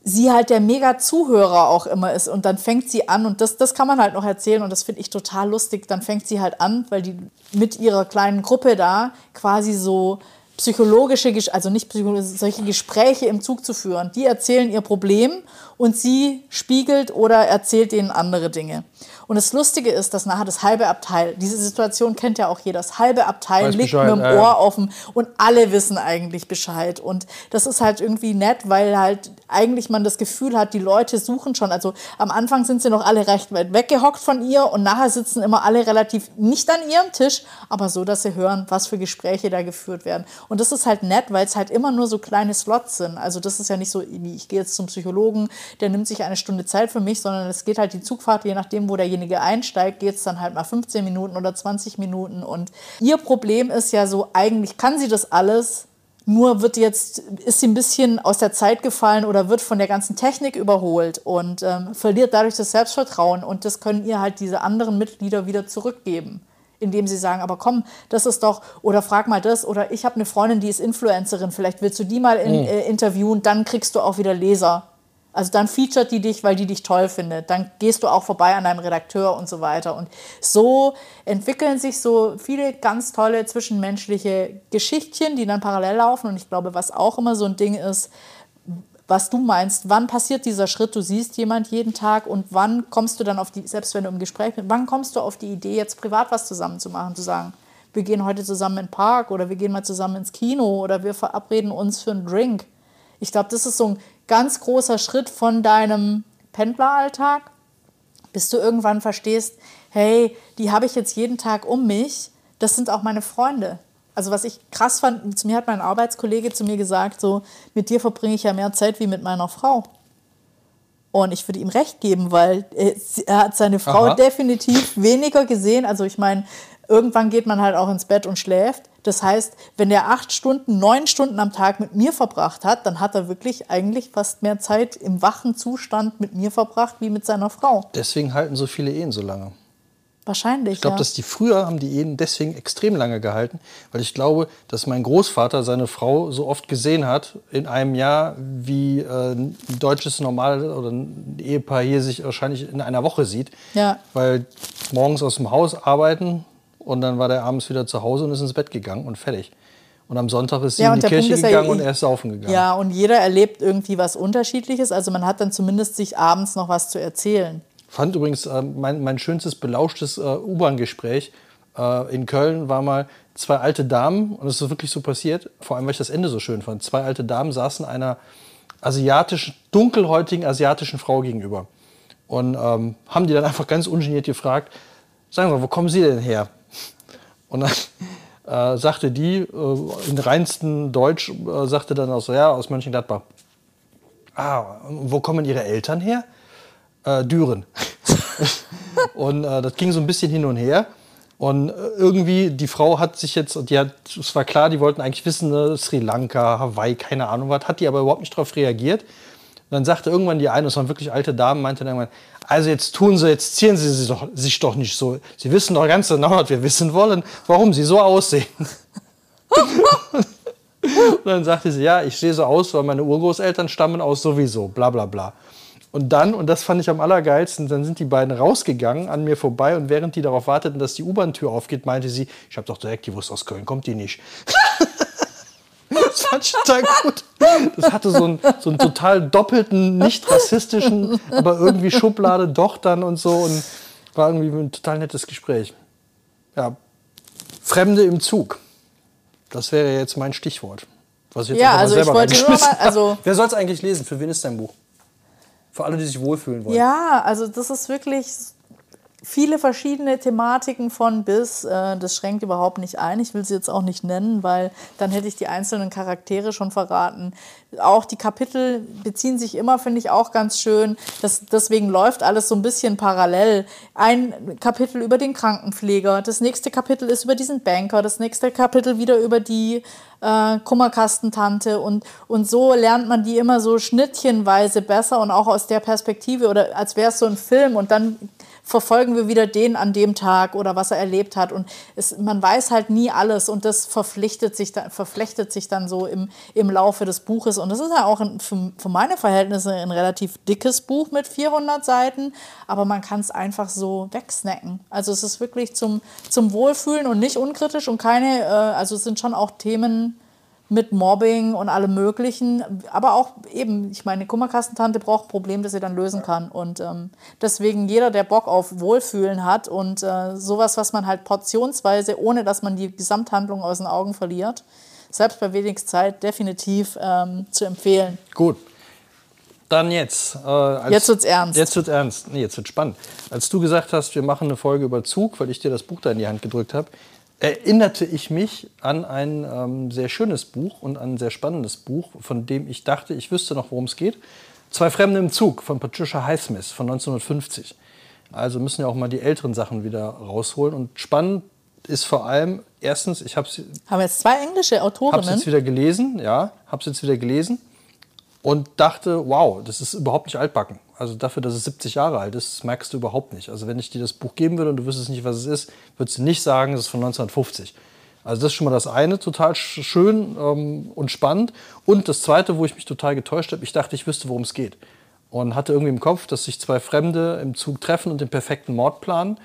sie halt der Mega-Zuhörer auch immer ist. Und dann fängt sie an, und das, das kann man halt noch erzählen, und das finde ich total lustig, dann fängt sie halt an, weil die mit ihrer kleinen Gruppe da quasi so psychologische, also nicht psychologische, solche Gespräche im Zug zu führen. Die erzählen ihr Problem und sie spiegelt oder erzählt ihnen andere Dinge. Und das Lustige ist, dass nachher das halbe Abteil, diese Situation kennt ja auch jeder, das halbe Abteil Weiß liegt Bescheid, mit dem. Ohr offen und alle wissen eigentlich Bescheid. Und das ist halt irgendwie nett, weil halt eigentlich man das Gefühl hat, die Leute suchen schon. Also am Anfang sind sie noch alle recht weit weggehockt von ihr und nachher sitzen immer alle relativ nicht an ihrem Tisch, aber so, dass sie hören, was für Gespräche da geführt werden. Und das ist halt nett, weil es halt immer nur so kleine Slots sind. Also das ist ja nicht so, ich gehe jetzt zum Psychologen, der nimmt sich eine Stunde Zeit für mich, sondern es geht halt die Zugfahrt, je nachdem, wo derjenige einsteigt, geht es dann halt mal 15 Minuten oder 20 Minuten. Und ihr Problem ist ja so, eigentlich kann sie das alles, nur wird jetzt, ist sie ein bisschen aus der Zeit gefallen oder wird von der ganzen Technik überholt und ähm, verliert dadurch das Selbstvertrauen. Und das können ihr halt diese anderen Mitglieder wieder zurückgeben. Indem sie sagen, aber komm, das ist doch, oder frag mal das, oder ich habe eine Freundin, die ist Influencerin, vielleicht willst du die mal in, äh, interviewen, dann kriegst du auch wieder Leser. Also dann featuret die dich, weil die dich toll findet. Dann gehst du auch vorbei an deinem Redakteur und so weiter. Und so entwickeln sich so viele ganz tolle zwischenmenschliche Geschichtchen, die dann parallel laufen. Und ich glaube, was auch immer so ein Ding ist, was du meinst, wann passiert dieser Schritt? Du siehst jemand jeden Tag und wann kommst du dann auf die, selbst wenn du im Gespräch bist, wann kommst du auf die Idee, jetzt privat was zusammen zu machen, zu sagen, wir gehen heute zusammen in den Park oder wir gehen mal zusammen ins Kino oder wir verabreden uns für einen Drink. Ich glaube, das ist so ein ganz großer Schritt von deinem Pendleralltag, bis du irgendwann verstehst, hey, die habe ich jetzt jeden Tag um mich, das sind auch meine Freunde. Also was ich krass fand, zu mir hat mein Arbeitskollege zu mir gesagt, so, mit dir verbringe ich ja mehr Zeit wie mit meiner Frau. Und ich würde ihm recht geben, weil er, er hat seine Frau Aha. definitiv weniger gesehen. Also ich meine, irgendwann geht man halt auch ins Bett und schläft. Das heißt, wenn er acht Stunden, neun Stunden am Tag mit mir verbracht hat, dann hat er wirklich eigentlich fast mehr Zeit im wachen Zustand mit mir verbracht wie mit seiner Frau. Deswegen halten so viele Ehen so lange. Wahrscheinlich. Ich glaube, ja. dass die früher haben die Ehen deswegen extrem lange gehalten, weil ich glaube, dass mein Großvater seine Frau so oft gesehen hat in einem Jahr, wie äh, ein deutsches Normal oder ein Ehepaar hier sich wahrscheinlich in einer Woche sieht. Ja. Weil morgens aus dem Haus arbeiten und dann war der abends wieder zu Hause und ist ins Bett gegangen und fertig. Und am Sonntag ist sie Ja, in die Kirche ja, gegangen ich- und er ist saufen gegangen. Ja, und jeder erlebt irgendwie was Unterschiedliches. Also man hat dann zumindest sich abends noch was zu erzählen. Fand übrigens äh, mein, mein schönstes belauschtes äh, U-Bahn-Gespräch äh, in Köln war mal zwei alte Damen, und es ist wirklich so passiert, vor allem weil ich das Ende so schön fand. Zwei alte Damen saßen einer asiatischen, dunkelhäutigen asiatischen Frau gegenüber und ähm, haben die dann einfach ganz ungeniert gefragt, sagen Sie mal, wo kommen Sie denn her? Und dann äh, sagte die, äh, in reinsten Deutsch, äh, sagte dann auch so, ja, aus Mönchengladbach. Ah, wo kommen Ihre Eltern her? Äh, Düren. und äh, das ging so ein bisschen hin und her. Und äh, irgendwie, die Frau hat sich jetzt, die hat, es war klar, die wollten eigentlich wissen, ne, Sri Lanka, Hawaii, keine Ahnung was, hat die aber überhaupt nicht darauf reagiert. Und dann sagte irgendwann die eine, das waren wirklich alte Damen, meinte dann irgendwann, also jetzt tun Sie, jetzt ziehen Sie sich doch, sich doch nicht so. Sie wissen doch ganz genau, was wir wissen wollen, warum Sie so aussehen. Und dann sagte sie, ja, ich sehe so aus, weil meine Urgroßeltern stammen aus sowieso, bla bla bla. Und dann, und das fand ich am allergeilsten, dann sind die beiden rausgegangen an mir vorbei und während die darauf warteten, dass die U-Bahn-Tür aufgeht, meinte sie, ich habe doch direkt gewusst, aus Köln kommt die nicht. Das ich total gut. Das hatte so einen, so einen total doppelten, nicht rassistischen, aber irgendwie Schublade doch dann und so und war irgendwie ein total nettes Gespräch. Ja, Fremde im Zug. Das wäre jetzt mein Stichwort. Was ich jetzt Ja, also ich selber wollte nur mal, also Wer soll es eigentlich lesen? Für wen ist dein Buch? Für alle, die sich wohlfühlen wollen. Ja, also das ist wirklich viele verschiedene Thematiken von bis. Äh, das schränkt überhaupt nicht ein. Ich will sie jetzt auch nicht nennen, weil dann hätte ich die einzelnen Charaktere schon verraten. Auch die Kapitel beziehen sich immer, finde ich auch ganz schön. Das, deswegen läuft alles so ein bisschen parallel. Ein Kapitel über den Krankenpfleger, das nächste Kapitel ist über diesen Banker, das nächste Kapitel wieder über die äh, Kummerkastentante und, und so lernt man die immer so schnittchenweise besser und auch aus der Perspektive oder als wäre es so ein Film und dann verfolgen wir wieder den an dem Tag oder was er erlebt hat. Und es, man weiß halt nie alles und das verpflichtet sich verflechtet sich dann so im, im Laufe des Buches. Und das ist ja auch ein, für, für meine Verhältnisse ein relativ dickes Buch mit 400 Seiten, aber man kann es einfach so wegsnacken. Also es ist wirklich zum, zum Wohlfühlen und nicht unkritisch und keine, äh, also es sind schon auch Themen, mit Mobbing und allem Möglichen. Aber auch eben, ich meine, Kummerkastentante braucht ein Problem, das sie dann lösen kann. Und ähm, deswegen jeder, der Bock auf Wohlfühlen hat und äh, sowas, was man halt portionsweise, ohne dass man die Gesamthandlung aus den Augen verliert, selbst bei wenig Zeit definitiv ähm, zu empfehlen. Gut. Dann jetzt. Äh, als, Jetzt wird's ernst. Jetzt wird ernst. Nee, jetzt wird spannend. Als du gesagt hast, wir machen eine Folge über Zug, weil ich dir das Buch da in die Hand gedrückt habe, erinnerte ich mich an ein ähm, sehr schönes Buch und an ein sehr spannendes Buch, von dem ich dachte, ich wüsste noch, worum es geht. Zwei Fremde im Zug von Patricia Highsmith von 1950. Also müssen ja auch mal die älteren Sachen wieder rausholen. Und spannend ist vor allem, erstens, ich habe es Haben wir jetzt zwei englische Hab's Autorinnen? jetzt wieder gelesen, ja, hab's jetzt wieder gelesen und dachte, wow, das ist überhaupt nicht altbacken. Also dafür, dass es 70 Jahre alt ist, merkst du überhaupt nicht. Also wenn ich dir das Buch geben würde und du wüsstest nicht, was es ist, würdest du nicht sagen, es ist von 1950. Also das ist schon mal das eine, total sch- schön ähm, und spannend. Und das zweite, wo ich mich total getäuscht habe, ich dachte, ich wüsste, worum es geht. Und hatte irgendwie im Kopf, dass sich zwei Fremde im Zug treffen und den perfekten Mord planen,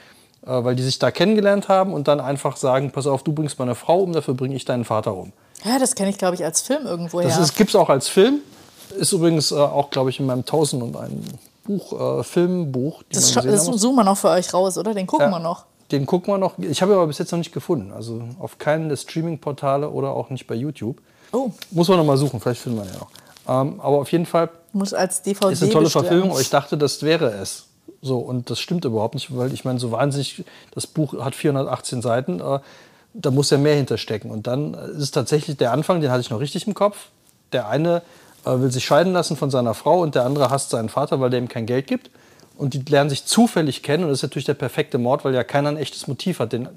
äh, weil die sich da kennengelernt haben und dann einfach sagen, pass auf, du bringst meine Frau um, dafür bringe ich deinen Vater um. Ja, das kenne ich, glaube ich, als Film irgendwo Das gibt es auch als Film. Ist übrigens äh, auch, glaube ich, in meinem 1000 und ein Buch, äh, Filmbuch. Das das suchen wir noch für euch raus, oder? Den gucken wir noch. Den gucken wir noch. Ich habe ihn aber bis jetzt noch nicht gefunden. Also auf keinen der Streaming-Portale oder auch nicht bei YouTube. Oh, Muss man noch mal suchen, vielleicht finden wir ihn ja noch. Ähm, aber auf jeden Fall muss als DVD ist eine tolle bestellen. Verfilmung, aber ich dachte, das wäre es. So, und das stimmt überhaupt nicht, weil ich meine, so wahnsinnig, das Buch hat 418 Seiten, äh, da muss ja mehr hinterstecken. Und dann ist es tatsächlich der Anfang, den hatte ich noch richtig im Kopf. Der eine will sich scheiden lassen von seiner Frau und der andere hasst seinen Vater, weil der ihm kein Geld gibt. Und die lernen sich zufällig kennen und das ist natürlich der perfekte Mord, weil ja keiner ein echtes Motiv hat. Den,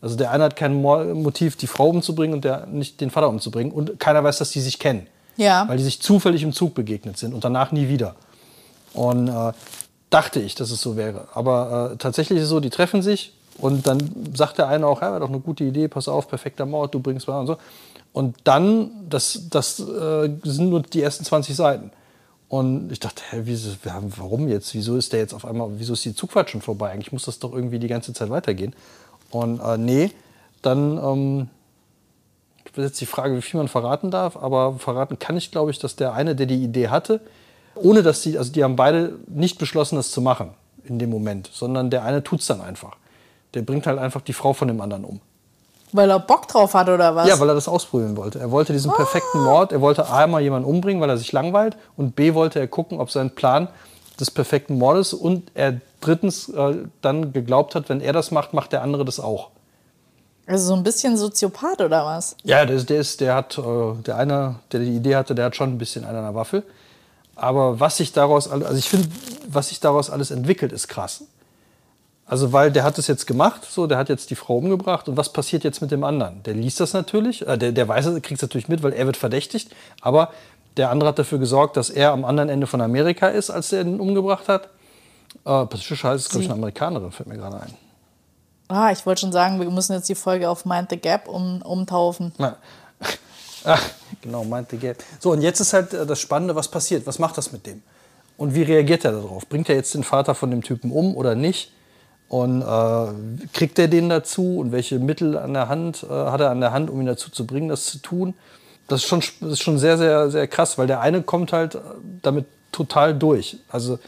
also der eine hat kein Mo- Motiv, die Frau umzubringen und der nicht den Vater umzubringen. Und keiner weiß, dass die sich kennen. Ja. Weil die sich zufällig im Zug begegnet sind und danach nie wieder. Und äh, dachte ich, dass es so wäre. Aber äh, tatsächlich ist es so, die treffen sich und dann sagt der eine auch, ja, war doch eine gute Idee, pass auf, perfekter Mord, du bringst mal und so. Und dann, das, das äh, sind nur die ersten 20 Seiten. Und ich dachte, hä, wieso, warum jetzt? Wieso ist der jetzt auf einmal, wieso ist die Zugfahrt schon vorbei? Eigentlich muss das doch irgendwie die ganze Zeit weitergehen. Und äh, nee, dann ähm, jetzt die Frage, wie viel man verraten darf, aber verraten kann ich, glaube ich, dass der eine, der die Idee hatte, ohne dass die, also die haben beide nicht beschlossen, das zu machen in dem Moment, sondern der eine tut es dann einfach. Der bringt halt einfach die Frau von dem anderen um. Weil er Bock drauf hat oder was? Ja, weil er das ausprobieren wollte. Er wollte diesen perfekten Mord, er wollte einmal jemanden umbringen, weil er sich langweilt und B wollte er gucken, ob sein Plan des perfekten Mordes und er drittens äh, dann geglaubt hat, wenn er das macht, macht der andere das auch. Also so ein bisschen Soziopath oder was? Ja, der, ist- der ist, der hat, äh, der eine, der die Idee hatte, der hat schon ein bisschen einen an der Waffel. Aber was sich daraus, also ich finde, was sich daraus alles entwickelt, ist krass. Also weil der hat es jetzt gemacht, so, der hat jetzt die Frau umgebracht und was passiert jetzt mit dem anderen? Der liest das natürlich, äh, der, der weiß es, kriegt es natürlich mit, weil er wird verdächtigt, aber der andere hat dafür gesorgt, dass er am anderen Ende von Amerika ist, als er ihn umgebracht hat. Äh, Patricia heißt, ist, glaube ich, eine Amerikanerin, fällt mir gerade ein. Ah, ich wollte schon sagen, wir müssen jetzt die Folge auf Mind the Gap um, umtaufen. Na, ach, genau, meinte Geld. So, und jetzt ist halt äh, das Spannende, was passiert? Was macht das mit dem? Und wie reagiert er darauf? Bringt er jetzt den Vater von dem Typen um oder nicht? Und äh, kriegt er den dazu? Und welche Mittel an der Hand äh, hat er an der Hand, um ihn dazu zu bringen, das zu tun? Das ist schon, ist schon sehr, sehr, sehr krass, weil der eine kommt halt äh, damit total durch. Also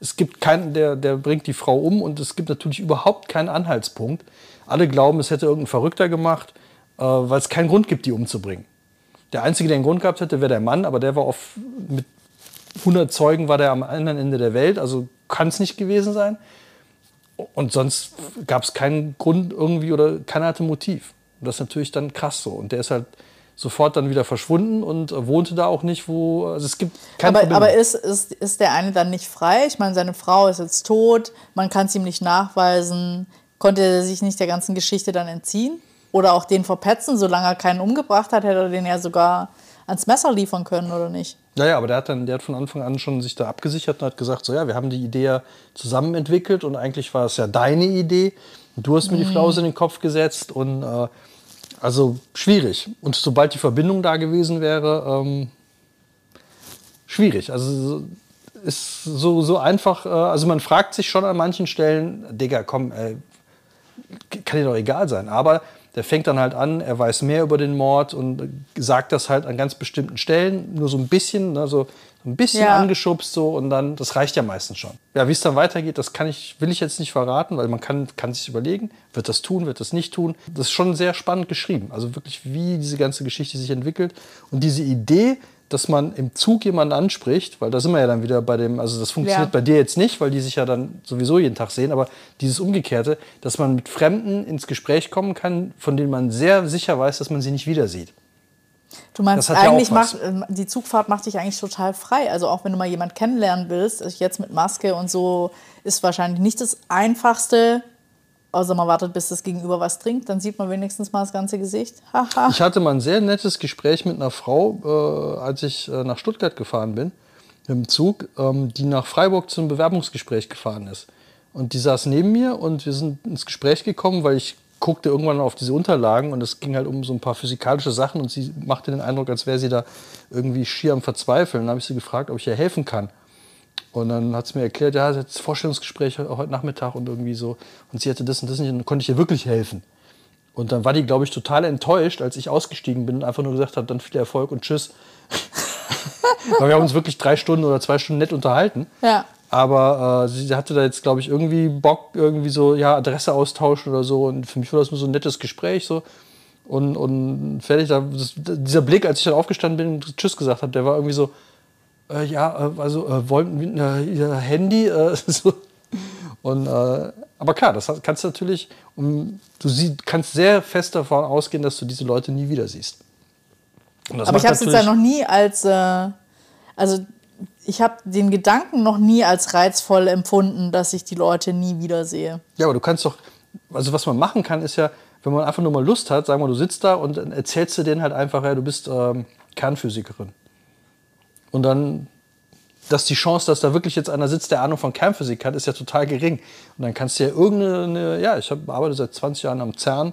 es gibt keinen, der, der bringt die Frau um und es gibt natürlich überhaupt keinen Anhaltspunkt. Alle glauben, es hätte irgendein Verrückter gemacht, äh, weil es keinen Grund gibt, die umzubringen. Der Einzige, der einen Grund gehabt hätte, wäre der Mann, aber der war auf, mit 100 Zeugen war der am anderen Ende der Welt, also kann es nicht gewesen sein. Und sonst gab es keinen Grund irgendwie oder keiner hatte Motiv. Und das ist natürlich dann krass so. Und der ist halt sofort dann wieder verschwunden und wohnte da auch nicht, wo. Also es gibt keine Aber, aber ist, ist, ist der eine dann nicht frei? Ich meine, seine Frau ist jetzt tot, man kann es ihm nicht nachweisen. Konnte er sich nicht der ganzen Geschichte dann entziehen? Oder auch den verpetzen, solange er keinen umgebracht hat, hätte er den ja sogar ans Messer liefern können, oder nicht? Naja, aber der hat dann, der hat von Anfang an schon sich da abgesichert und hat gesagt, so ja, wir haben die Idee ja zusammen entwickelt und eigentlich war es ja deine Idee. Und du hast mir die Flause in den Kopf gesetzt und äh, also schwierig. Und sobald die Verbindung da gewesen wäre, ähm, schwierig. Also so- ist so, so einfach, äh, also man fragt sich schon an manchen Stellen, Digga, komm, ey, kann dir doch egal sein. Aber der fängt dann halt an, er weiß mehr über den Mord und sagt das halt an ganz bestimmten Stellen, nur so ein bisschen, ne, so ein bisschen Ja. angeschubst so und dann, das reicht ja meistens schon. Ja, wie es dann weitergeht, das kann ich, will ich jetzt nicht verraten, weil man kann, kann sich überlegen, wird das tun, wird das nicht tun. Das ist schon sehr spannend geschrieben, also wirklich, wie diese ganze Geschichte sich entwickelt und diese Idee, dass man im Zug jemanden anspricht, weil da sind wir ja dann wieder bei dem, also das funktioniert Ja. bei dir jetzt nicht, weil die sich ja dann sowieso jeden Tag sehen, aber dieses Umgekehrte, dass man mit Fremden ins Gespräch kommen kann, von denen man sehr sicher weiß, dass man sie nicht wieder sieht. Du meinst, ja eigentlich was. macht ähm, die Zugfahrt macht dich eigentlich total frei. Also auch wenn du mal jemanden kennenlernen willst, also jetzt mit Maske und so, ist wahrscheinlich nicht das Einfachste. Außer man wartet, bis das Gegenüber was trinkt, dann sieht man wenigstens mal das ganze Gesicht. Ich hatte mal ein sehr nettes Gespräch mit einer Frau, äh, als ich äh, nach Stuttgart gefahren bin, dem Zug, ähm, die nach Freiburg zum Bewerbungsgespräch gefahren ist. Und die saß neben mir und wir sind ins Gespräch gekommen, weil ich guckte irgendwann auf diese Unterlagen und es ging halt um so ein paar physikalische Sachen und sie machte den Eindruck, als wäre sie da irgendwie schier am Verzweifeln. Dann habe ich sie gefragt, ob ich ihr helfen kann. Und dann hat sie mir erklärt, ja, sie hat das Vorstellungsgespräch heute Nachmittag und irgendwie so. Und sie hatte das und das nicht und dann konnte ich ihr wirklich helfen. Und dann war die, glaube ich, total enttäuscht, als ich ausgestiegen bin und einfach nur gesagt habe, dann viel Erfolg und tschüss. Weil wir haben uns wirklich drei Stunden oder zwei Stunden nett unterhalten. Ja. Aber äh, sie hatte da jetzt, glaube ich, irgendwie Bock, irgendwie so, ja, Adresse austauschen oder so. Und für mich war das nur so ein nettes Gespräch so. Und, und fertig. Da, das, dieser Blick, als ich dann aufgestanden bin und Tschüss gesagt habe, der war irgendwie so, äh, ja, äh, also äh, wollten äh, Handy, äh, so. Und, äh, aber klar, das kannst du natürlich, um, du sie, kannst sehr fest davon ausgehen, dass du diese Leute nie wieder siehst. Aber ich habe es jetzt ja noch nie als, äh, also ich habe den Gedanken noch nie als reizvoll empfunden, dass ich die Leute nie wiedersehe. Ja, aber du kannst doch, also was man machen kann, ist ja, wenn man einfach nur mal Lust hat, sagen wir, du sitzt da und erzählst du denen halt einfach, ja, du bist ähm, Kernphysikerin. Und dann, dass die Chance, dass da wirklich jetzt einer sitzt, der Ahnung von Kernphysik hat, ist ja total gering. Und dann kannst du ja irgendeine, ja, ich hab, arbeite seit 20 Jahren am CERN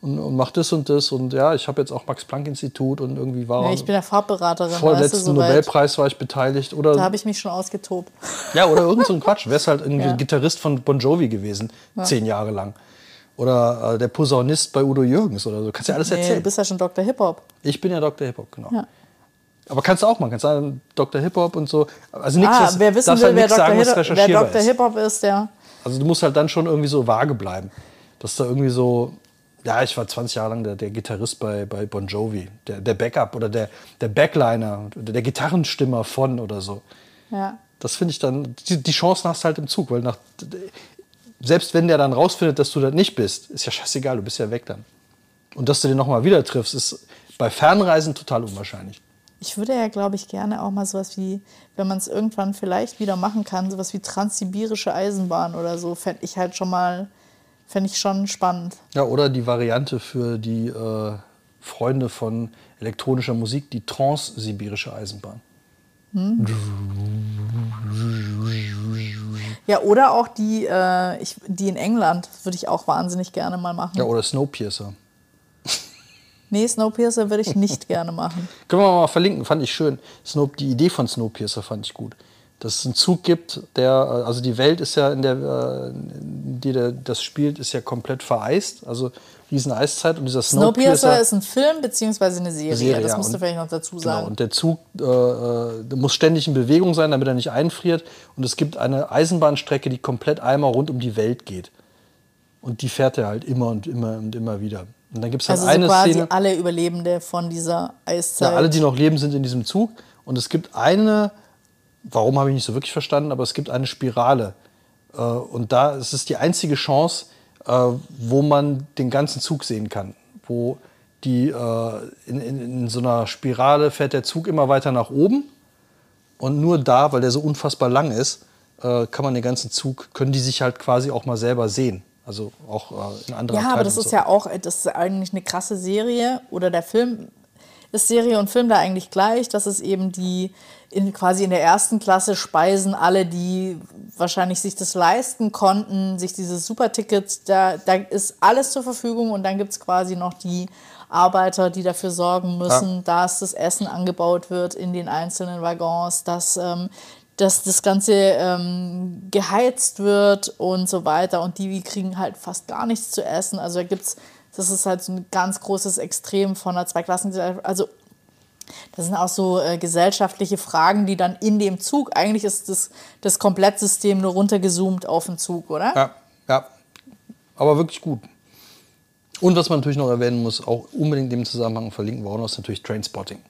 und, und mach das und das und ja, ich habe jetzt auch Max-Planck-Institut und irgendwie war Ja, ich bin ja Farbberaterin, weißt du, vorletzten soweit. Nobelpreis war ich beteiligt. Oder Da habe ich mich schon ausgetobt. ja, oder irgend so ein Quatsch. Wärst halt irgendwie Ja. Gitarrist von Bon Jovi gewesen, zehn Jahre lang. Oder äh, der Posaunist bei Udo Jürgens oder so. Kannst ja alles Nee, du erzählen. bist ja schon Dr. Hip-Hop. ich bin ja Dr. Hip-Hop, genau. Ja. Aber kannst du auch machen. Kannst sagen, Dr. Hip-Hop und so. Also nichts, Ah, wer wissen will, halt wer Dr. sagen, Hip- wer Dr. Hip-Hop ist, der. Also du musst halt dann schon irgendwie so vage bleiben. Dass da irgendwie so, ja, ich war 20 Jahre lang der, der Gitarrist bei, bei Bon Jovi, der, der Backup oder der, der Backliner, der, der Gitarrenstimmer von oder so. Ja. Das finde ich dann, die, die Chancen hast du halt im Zug, weil nach, selbst wenn der dann rausfindet, dass du das nicht bist, ist ja scheißegal, du bist ja weg dann. Und dass du den nochmal wieder triffst, ist bei Fernreisen total unwahrscheinlich. Ich würde ja, glaube ich, gerne auch mal sowas wie, wenn man es irgendwann vielleicht wieder machen kann, sowas wie transsibirische Eisenbahn oder so, fände ich halt schon mal, fände ich schon spannend. Ja, oder die Variante für die äh, Freunde von elektronischer Musik, die transsibirische Eisenbahn. Ja, oder auch die, äh, ich, die in England würde ich auch wahnsinnig gerne mal machen. Ja, oder Snowpiercer. Nee, Snowpiercer würde ich nicht gerne machen. Können wir mal verlinken, fand ich schön. Snow, die Idee von Snowpiercer fand ich gut. Dass es einen Zug gibt, der, äh, also die Welt ist ja, in der, äh, in die der, das spielt, ist ja komplett vereist. Also riesen Eiszeit und dieser Snowpiercer Snowpiercer. ist ein Film beziehungsweise eine Serie. Serie, das musst du Und- vielleicht noch dazu sagen. Genau, und der Zug äh, äh, muss ständig in Bewegung sein, damit er nicht einfriert. Und es gibt eine Eisenbahnstrecke, die komplett einmal rund um die Welt geht. Und die fährt er halt immer und immer und immer wieder. Und dann gibt es halt also so eine quasi Szene. alle Überlebende von dieser Eiszeit. Ja, alle, die noch leben, sind in diesem Zug. Und es gibt eine, warum habe ich nicht so wirklich verstanden, aber es gibt eine Spirale. Äh, Und da es ist die einzige Chance, äh, wo man den ganzen Zug sehen kann. Wo die äh, in, in, in so einer Spirale fährt der Zug immer weiter nach oben. Und nur da, weil der so unfassbar lang ist, kann man den ganzen Zug, können die sich halt quasi auch mal selber sehen. Also auch äh, in anderen Ja, aber das ist ja auch, das ist eigentlich eine krasse Serie oder der Film ist Serie und Film da eigentlich gleich. Das ist eben die, in, quasi in der ersten Klasse speisen alle, die wahrscheinlich sich das leisten konnten, sich dieses Superticket, da, da ist alles zur Verfügung und dann gibt es quasi noch die Arbeiter, die dafür sorgen müssen, dass das Essen angebaut wird in den einzelnen Waggons, dass, ähm, dass das Ganze ähm, geheizt wird und so weiter. Und die kriegen halt fast gar nichts zu essen. Also da gibt's, das ist halt so ein ganz großes Extrem von einer Zweiklassengesellschaft. Also das sind auch so äh, gesellschaftliche Fragen, die dann in dem Zug, eigentlich ist das, das Komplettsystem nur runtergezoomt auf den Zug, oder? Ja, ja. Aber wirklich gut. Und was man natürlich noch erwähnen muss, auch unbedingt im Zusammenhang verlinken wir auch noch, ist natürlich Trainspotting.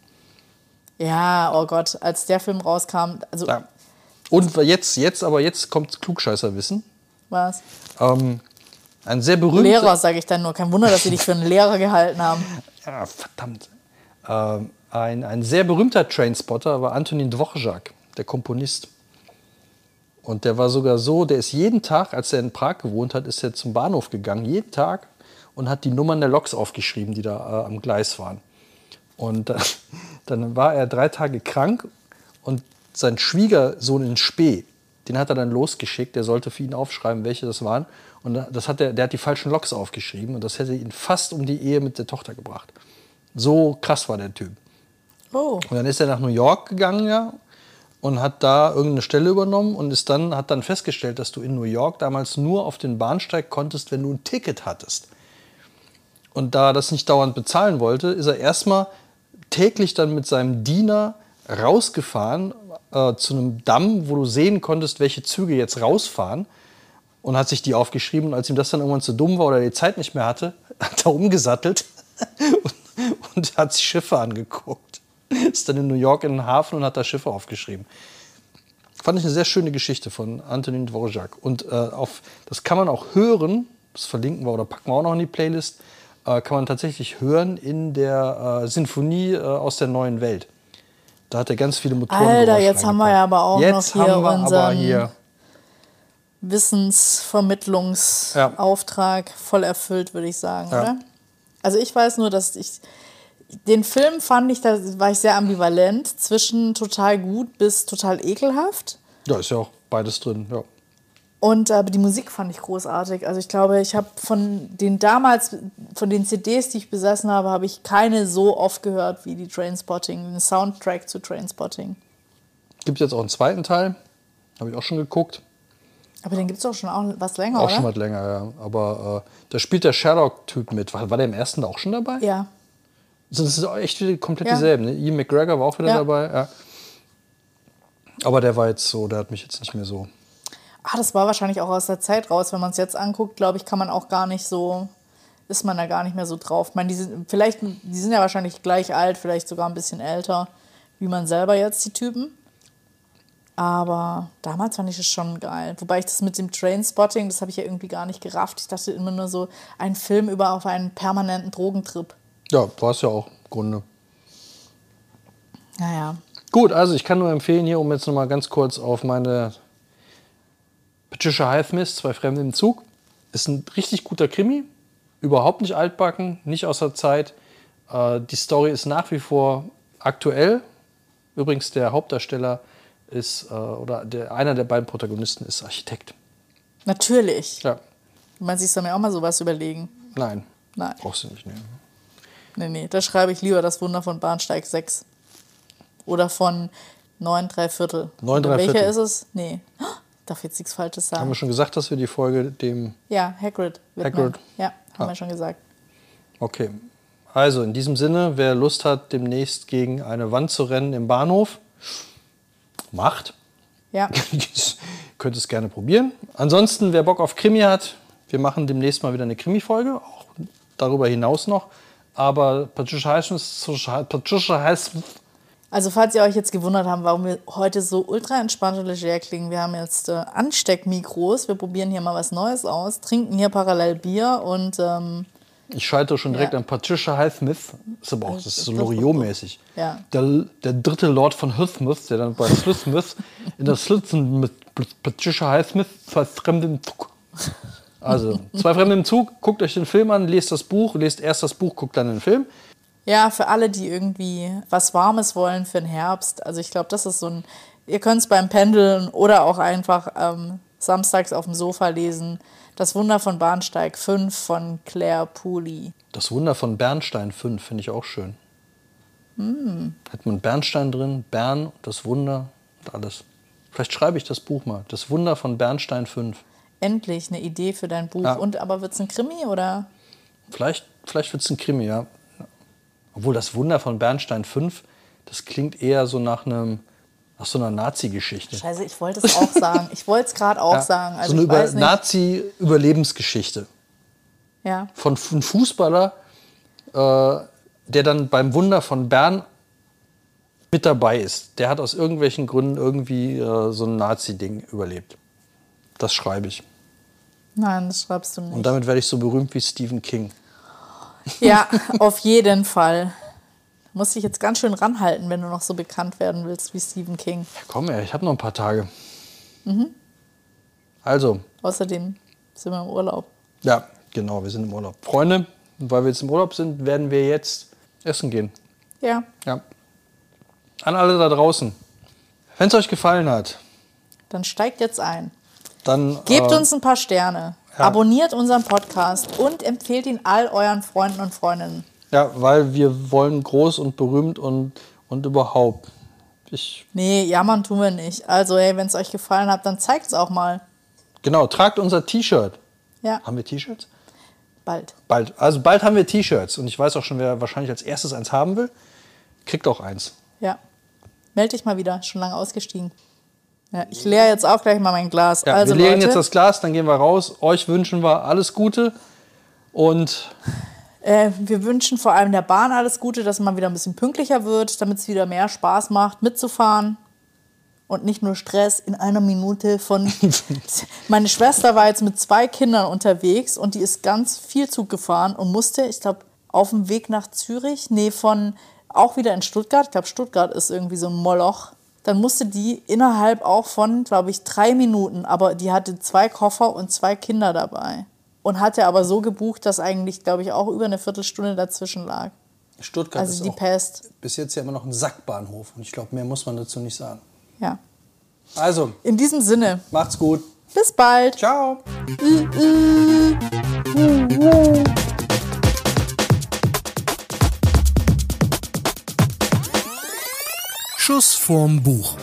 Ja, oh Gott, als der Film rauskam, also Ja. Und jetzt, jetzt, aber jetzt kommt Klugscheißerwissen. was? Ähm, ein sehr berühmter. Lehrer, sage ich dann nur. Kein Wunder, dass sie dich für einen Lehrer gehalten haben. Ja, verdammt. Ähm, ein, ein sehr berühmter Trainspotter war Antonin Dvorak, der Komponist. Und der war sogar so, der ist jeden Tag, als er in Prag gewohnt hat, ist er zum Bahnhof gegangen, jeden Tag, und hat die Nummern der Loks aufgeschrieben, die da äh, am Gleis waren. Und äh, dann war er drei Tage krank und sein Schwiegersohn in Spee, den hat er dann losgeschickt, der sollte für ihn aufschreiben, welche das waren. Und das hat der, der hat die falschen Loks aufgeschrieben und das hätte ihn fast um die Ehe mit der Tochter gebracht. So krass war der Typ. Oh. Und dann ist er nach New York gegangen, ja, und hat da irgendeine Stelle übernommen und ist dann, hat dann festgestellt, dass du in New York damals nur auf den Bahnsteig konntest, wenn du ein Ticket hattest. Und da er das nicht dauernd bezahlen wollte, ist er erstmal täglich dann mit seinem Diener rausgefahren äh, zu einem Damm, wo du sehen konntest, welche Züge jetzt rausfahren. Und hat sich die aufgeschrieben. Und als ihm das dann irgendwann zu dumm war oder die Zeit nicht mehr hatte, hat er umgesattelt und, und hat sich Schiffe angeguckt. Ist dann in New York in den Hafen und hat da Schiffe aufgeschrieben. Fand ich eine sehr schöne Geschichte von Antonin Dvorak. Und äh, auf, das kann man auch hören, das verlinken wir oder packen wir auch noch in die Playlist, äh, kann man tatsächlich hören in der äh, Sinfonie äh, aus der neuen Welt. Da hat er ganz viele Motoren. Alter, jetzt haben wir ja aber auch jetzt noch hier unseren hier Wissensvermittlungsauftrag voll erfüllt, würde ich sagen, Ja. oder? Also ich weiß nur, dass ich den Film fand ich, da war ich sehr ambivalent zwischen total gut bis total ekelhaft. Ja, ist ja auch beides drin. Ja. Und aber die Musik fand ich großartig. Also ich glaube, ich habe von den damals, von den CDs, die ich besessen habe, habe ich keine so oft gehört wie die Trainspotting, den Soundtrack zu Trainspotting. Gibt jetzt auch einen zweiten Teil. Habe ich auch schon geguckt. Aber den gibt es doch schon auch was länger, Auch oder? schon was länger, ja. Aber äh, da spielt der Sherlock-Typ mit. War, war der im ersten da auch schon dabei? Ja. Das sind auch echt wieder komplett Ja. dieselben. Ne? Ian McGregor war auch wieder Ja. dabei. Ja. Aber der war jetzt so, der hat mich jetzt nicht mehr so. Ah, das war wahrscheinlich auch aus der Zeit raus. Wenn man es jetzt anguckt, glaube ich, kann man auch gar nicht so, ist man da gar nicht mehr so drauf. Ich meine, die sind, vielleicht, die sind ja wahrscheinlich gleich alt, vielleicht sogar ein bisschen älter, wie man selber jetzt, die Typen. Aber damals fand ich es schon geil. Wobei ich das mit dem Trainspotting, das habe ich ja irgendwie gar nicht gerafft. Ich dachte immer nur so, ein Film über auf einen permanenten Drogentrip. Ja, war es ja auch im Grunde. Naja. Gut, also ich kann nur empfehlen, hier, um jetzt nochmal ganz kurz auf meine Patricia Highsmith, zwei Fremde im Zug. Ist ein richtig guter Krimi. Überhaupt nicht altbacken, nicht aus der Zeit. Äh, die Story ist nach wie vor aktuell. Übrigens, der Hauptdarsteller ist, äh, oder der, einer der beiden Protagonisten ist Architekt. Natürlich. Ja, Man sich soll mir auch mal sowas überlegen. nein, Nein. brauchst du nicht nehmen. Nee, nee, da schreibe ich lieber das Wunder von Bahnsteig 6. Oder von 9 3 Viertel. 9 Oder drei Welcher Viertel. ist es? Nee. Darf jetzt nichts Falsches Haben sagen. wir schon gesagt, dass wir die Folge dem. Ja, Hagrid. widmen. Hagrid. Ja, haben Ah. wir schon gesagt. Okay. Also, in diesem Sinne, wer Lust hat, demnächst gegen eine Wand zu rennen im Bahnhof, macht. Ja, Könnt es gerne probieren. Ansonsten, wer Bock auf Krimi hat, wir machen demnächst mal wieder eine Krimi-Folge, auch darüber hinaus noch. Aber Patricia Highsmith, Patricia Highsmith, also falls ihr euch jetzt gewundert habt, warum wir heute so ultra entspannt und leger klingen, wir haben jetzt äh, Ansteckmikros, wir probieren hier mal was Neues aus, trinken hier parallel Bier und ähm, ich schalte schon direkt Ja. an Patricia Highsmith. Ist aber auch, das ist so Loriot-mäßig. Ja. Der, der dritte Lord von Hithmith, der dann bei Slithmith in der Slitzen mit Patricia Highsmith, zwei Fremde im Zug. Also, zwei Fremde im Zug, guckt euch den Film an, lest das Buch, lest erst das Buch, guckt dann den Film. Ja, für alle, die irgendwie was Warmes wollen für den Herbst. Also ich glaube, das ist so ein. Ihr könnt es beim Pendeln oder auch einfach ähm, samstags auf dem Sofa lesen. Das Wunder von Bahnsteig 5 von Claire Pooley. Das Wunder von Bernstein 5 finde ich auch schön. Hat man Bernstein drin, Bern, das Wunder und alles. Vielleicht schreibe ich das Buch mal. Das Wunder von Bernstein 5. Endlich eine Idee für dein Buch. Ja. Und aber wird es ein Krimi oder? Vielleicht, vielleicht wird es ein Krimi, ja. Obwohl das Wunder von Bernstein 5, das klingt eher so nach einem nach so einer Nazi-Geschichte. Scheiße, ich wollte es auch sagen. Ich wollte es gerade auch Ja, sagen. Also so eine Über. Nazi-Überlebensgeschichte. Ja. Von einem Fußballer, äh, der dann beim Wunder von Bern mit dabei ist. Der hat aus irgendwelchen Gründen irgendwie äh, so ein Nazi-Ding überlebt. Das schreibe ich. Nein, das schreibst du nicht. Und damit werde ich so berühmt wie Stephen King. Ja, auf jeden Fall. Muss dich jetzt ganz schön ranhalten, wenn du noch so bekannt werden willst wie Stephen King. Ja, komm, ey, ich habe noch ein paar Tage. Mhm. Also, Außerdem sind wir im Urlaub. ja, genau, wir sind im Urlaub. Freunde, weil wir jetzt im Urlaub sind, werden wir jetzt essen gehen. Ja, Ja. An alle da draußen. Wenn es euch gefallen hat, dann steigt jetzt ein. dann Gebt äh, uns ein paar Sterne. Ja. Abonniert unseren Podcast und empfehlt ihn all euren Freunden und Freundinnen. Ja, weil wir wollen groß und berühmt und, und überhaupt. Ich, Nee, jammern tun wir nicht. Also, hey, wenn es euch gefallen hat, dann zeigt es auch mal. genau, tragt unser T-Shirt. Ja, Haben wir T-Shirts? bald. Bald. Also bald haben wir T-Shirts. Und ich weiß auch schon, wer wahrscheinlich als erstes eins haben will, kriegt auch eins. Ja. Meld dich mal wieder. Schon lange ausgestiegen. Ja, ich leere jetzt auch gleich mal mein Glas. Ja, also, wir Leute, jetzt das Glas, dann gehen wir raus. Euch wünschen wir alles Gute. Und Äh, wir wünschen vor allem der Bahn alles Gute, dass man wieder ein bisschen pünktlicher wird, damit es wieder mehr Spaß macht, mitzufahren. Und nicht nur Stress in einer Minute von. Meine Schwester war jetzt mit zwei Kindern unterwegs und die ist ganz viel Zug gefahren und musste, ich glaube, auf dem Weg nach Zürich, nee, von auch wieder in Stuttgart, ich glaube, Stuttgart ist irgendwie so ein Moloch. Dann musste die innerhalb auch von, glaube ich, drei Minuten, aber die hatte zwei Koffer und zwei Kinder dabei. Und hatte aber so gebucht, dass eigentlich, glaube ich, auch über eine Viertelstunde dazwischen lag. Stuttgart Also ist die Pest. bis jetzt ja immer noch ein Sackbahnhof. Und ich glaube, mehr muss man dazu nicht sagen. Ja. Also, In diesem Sinne, macht's gut. bis bald. Ciao. Schuss vorm Buch.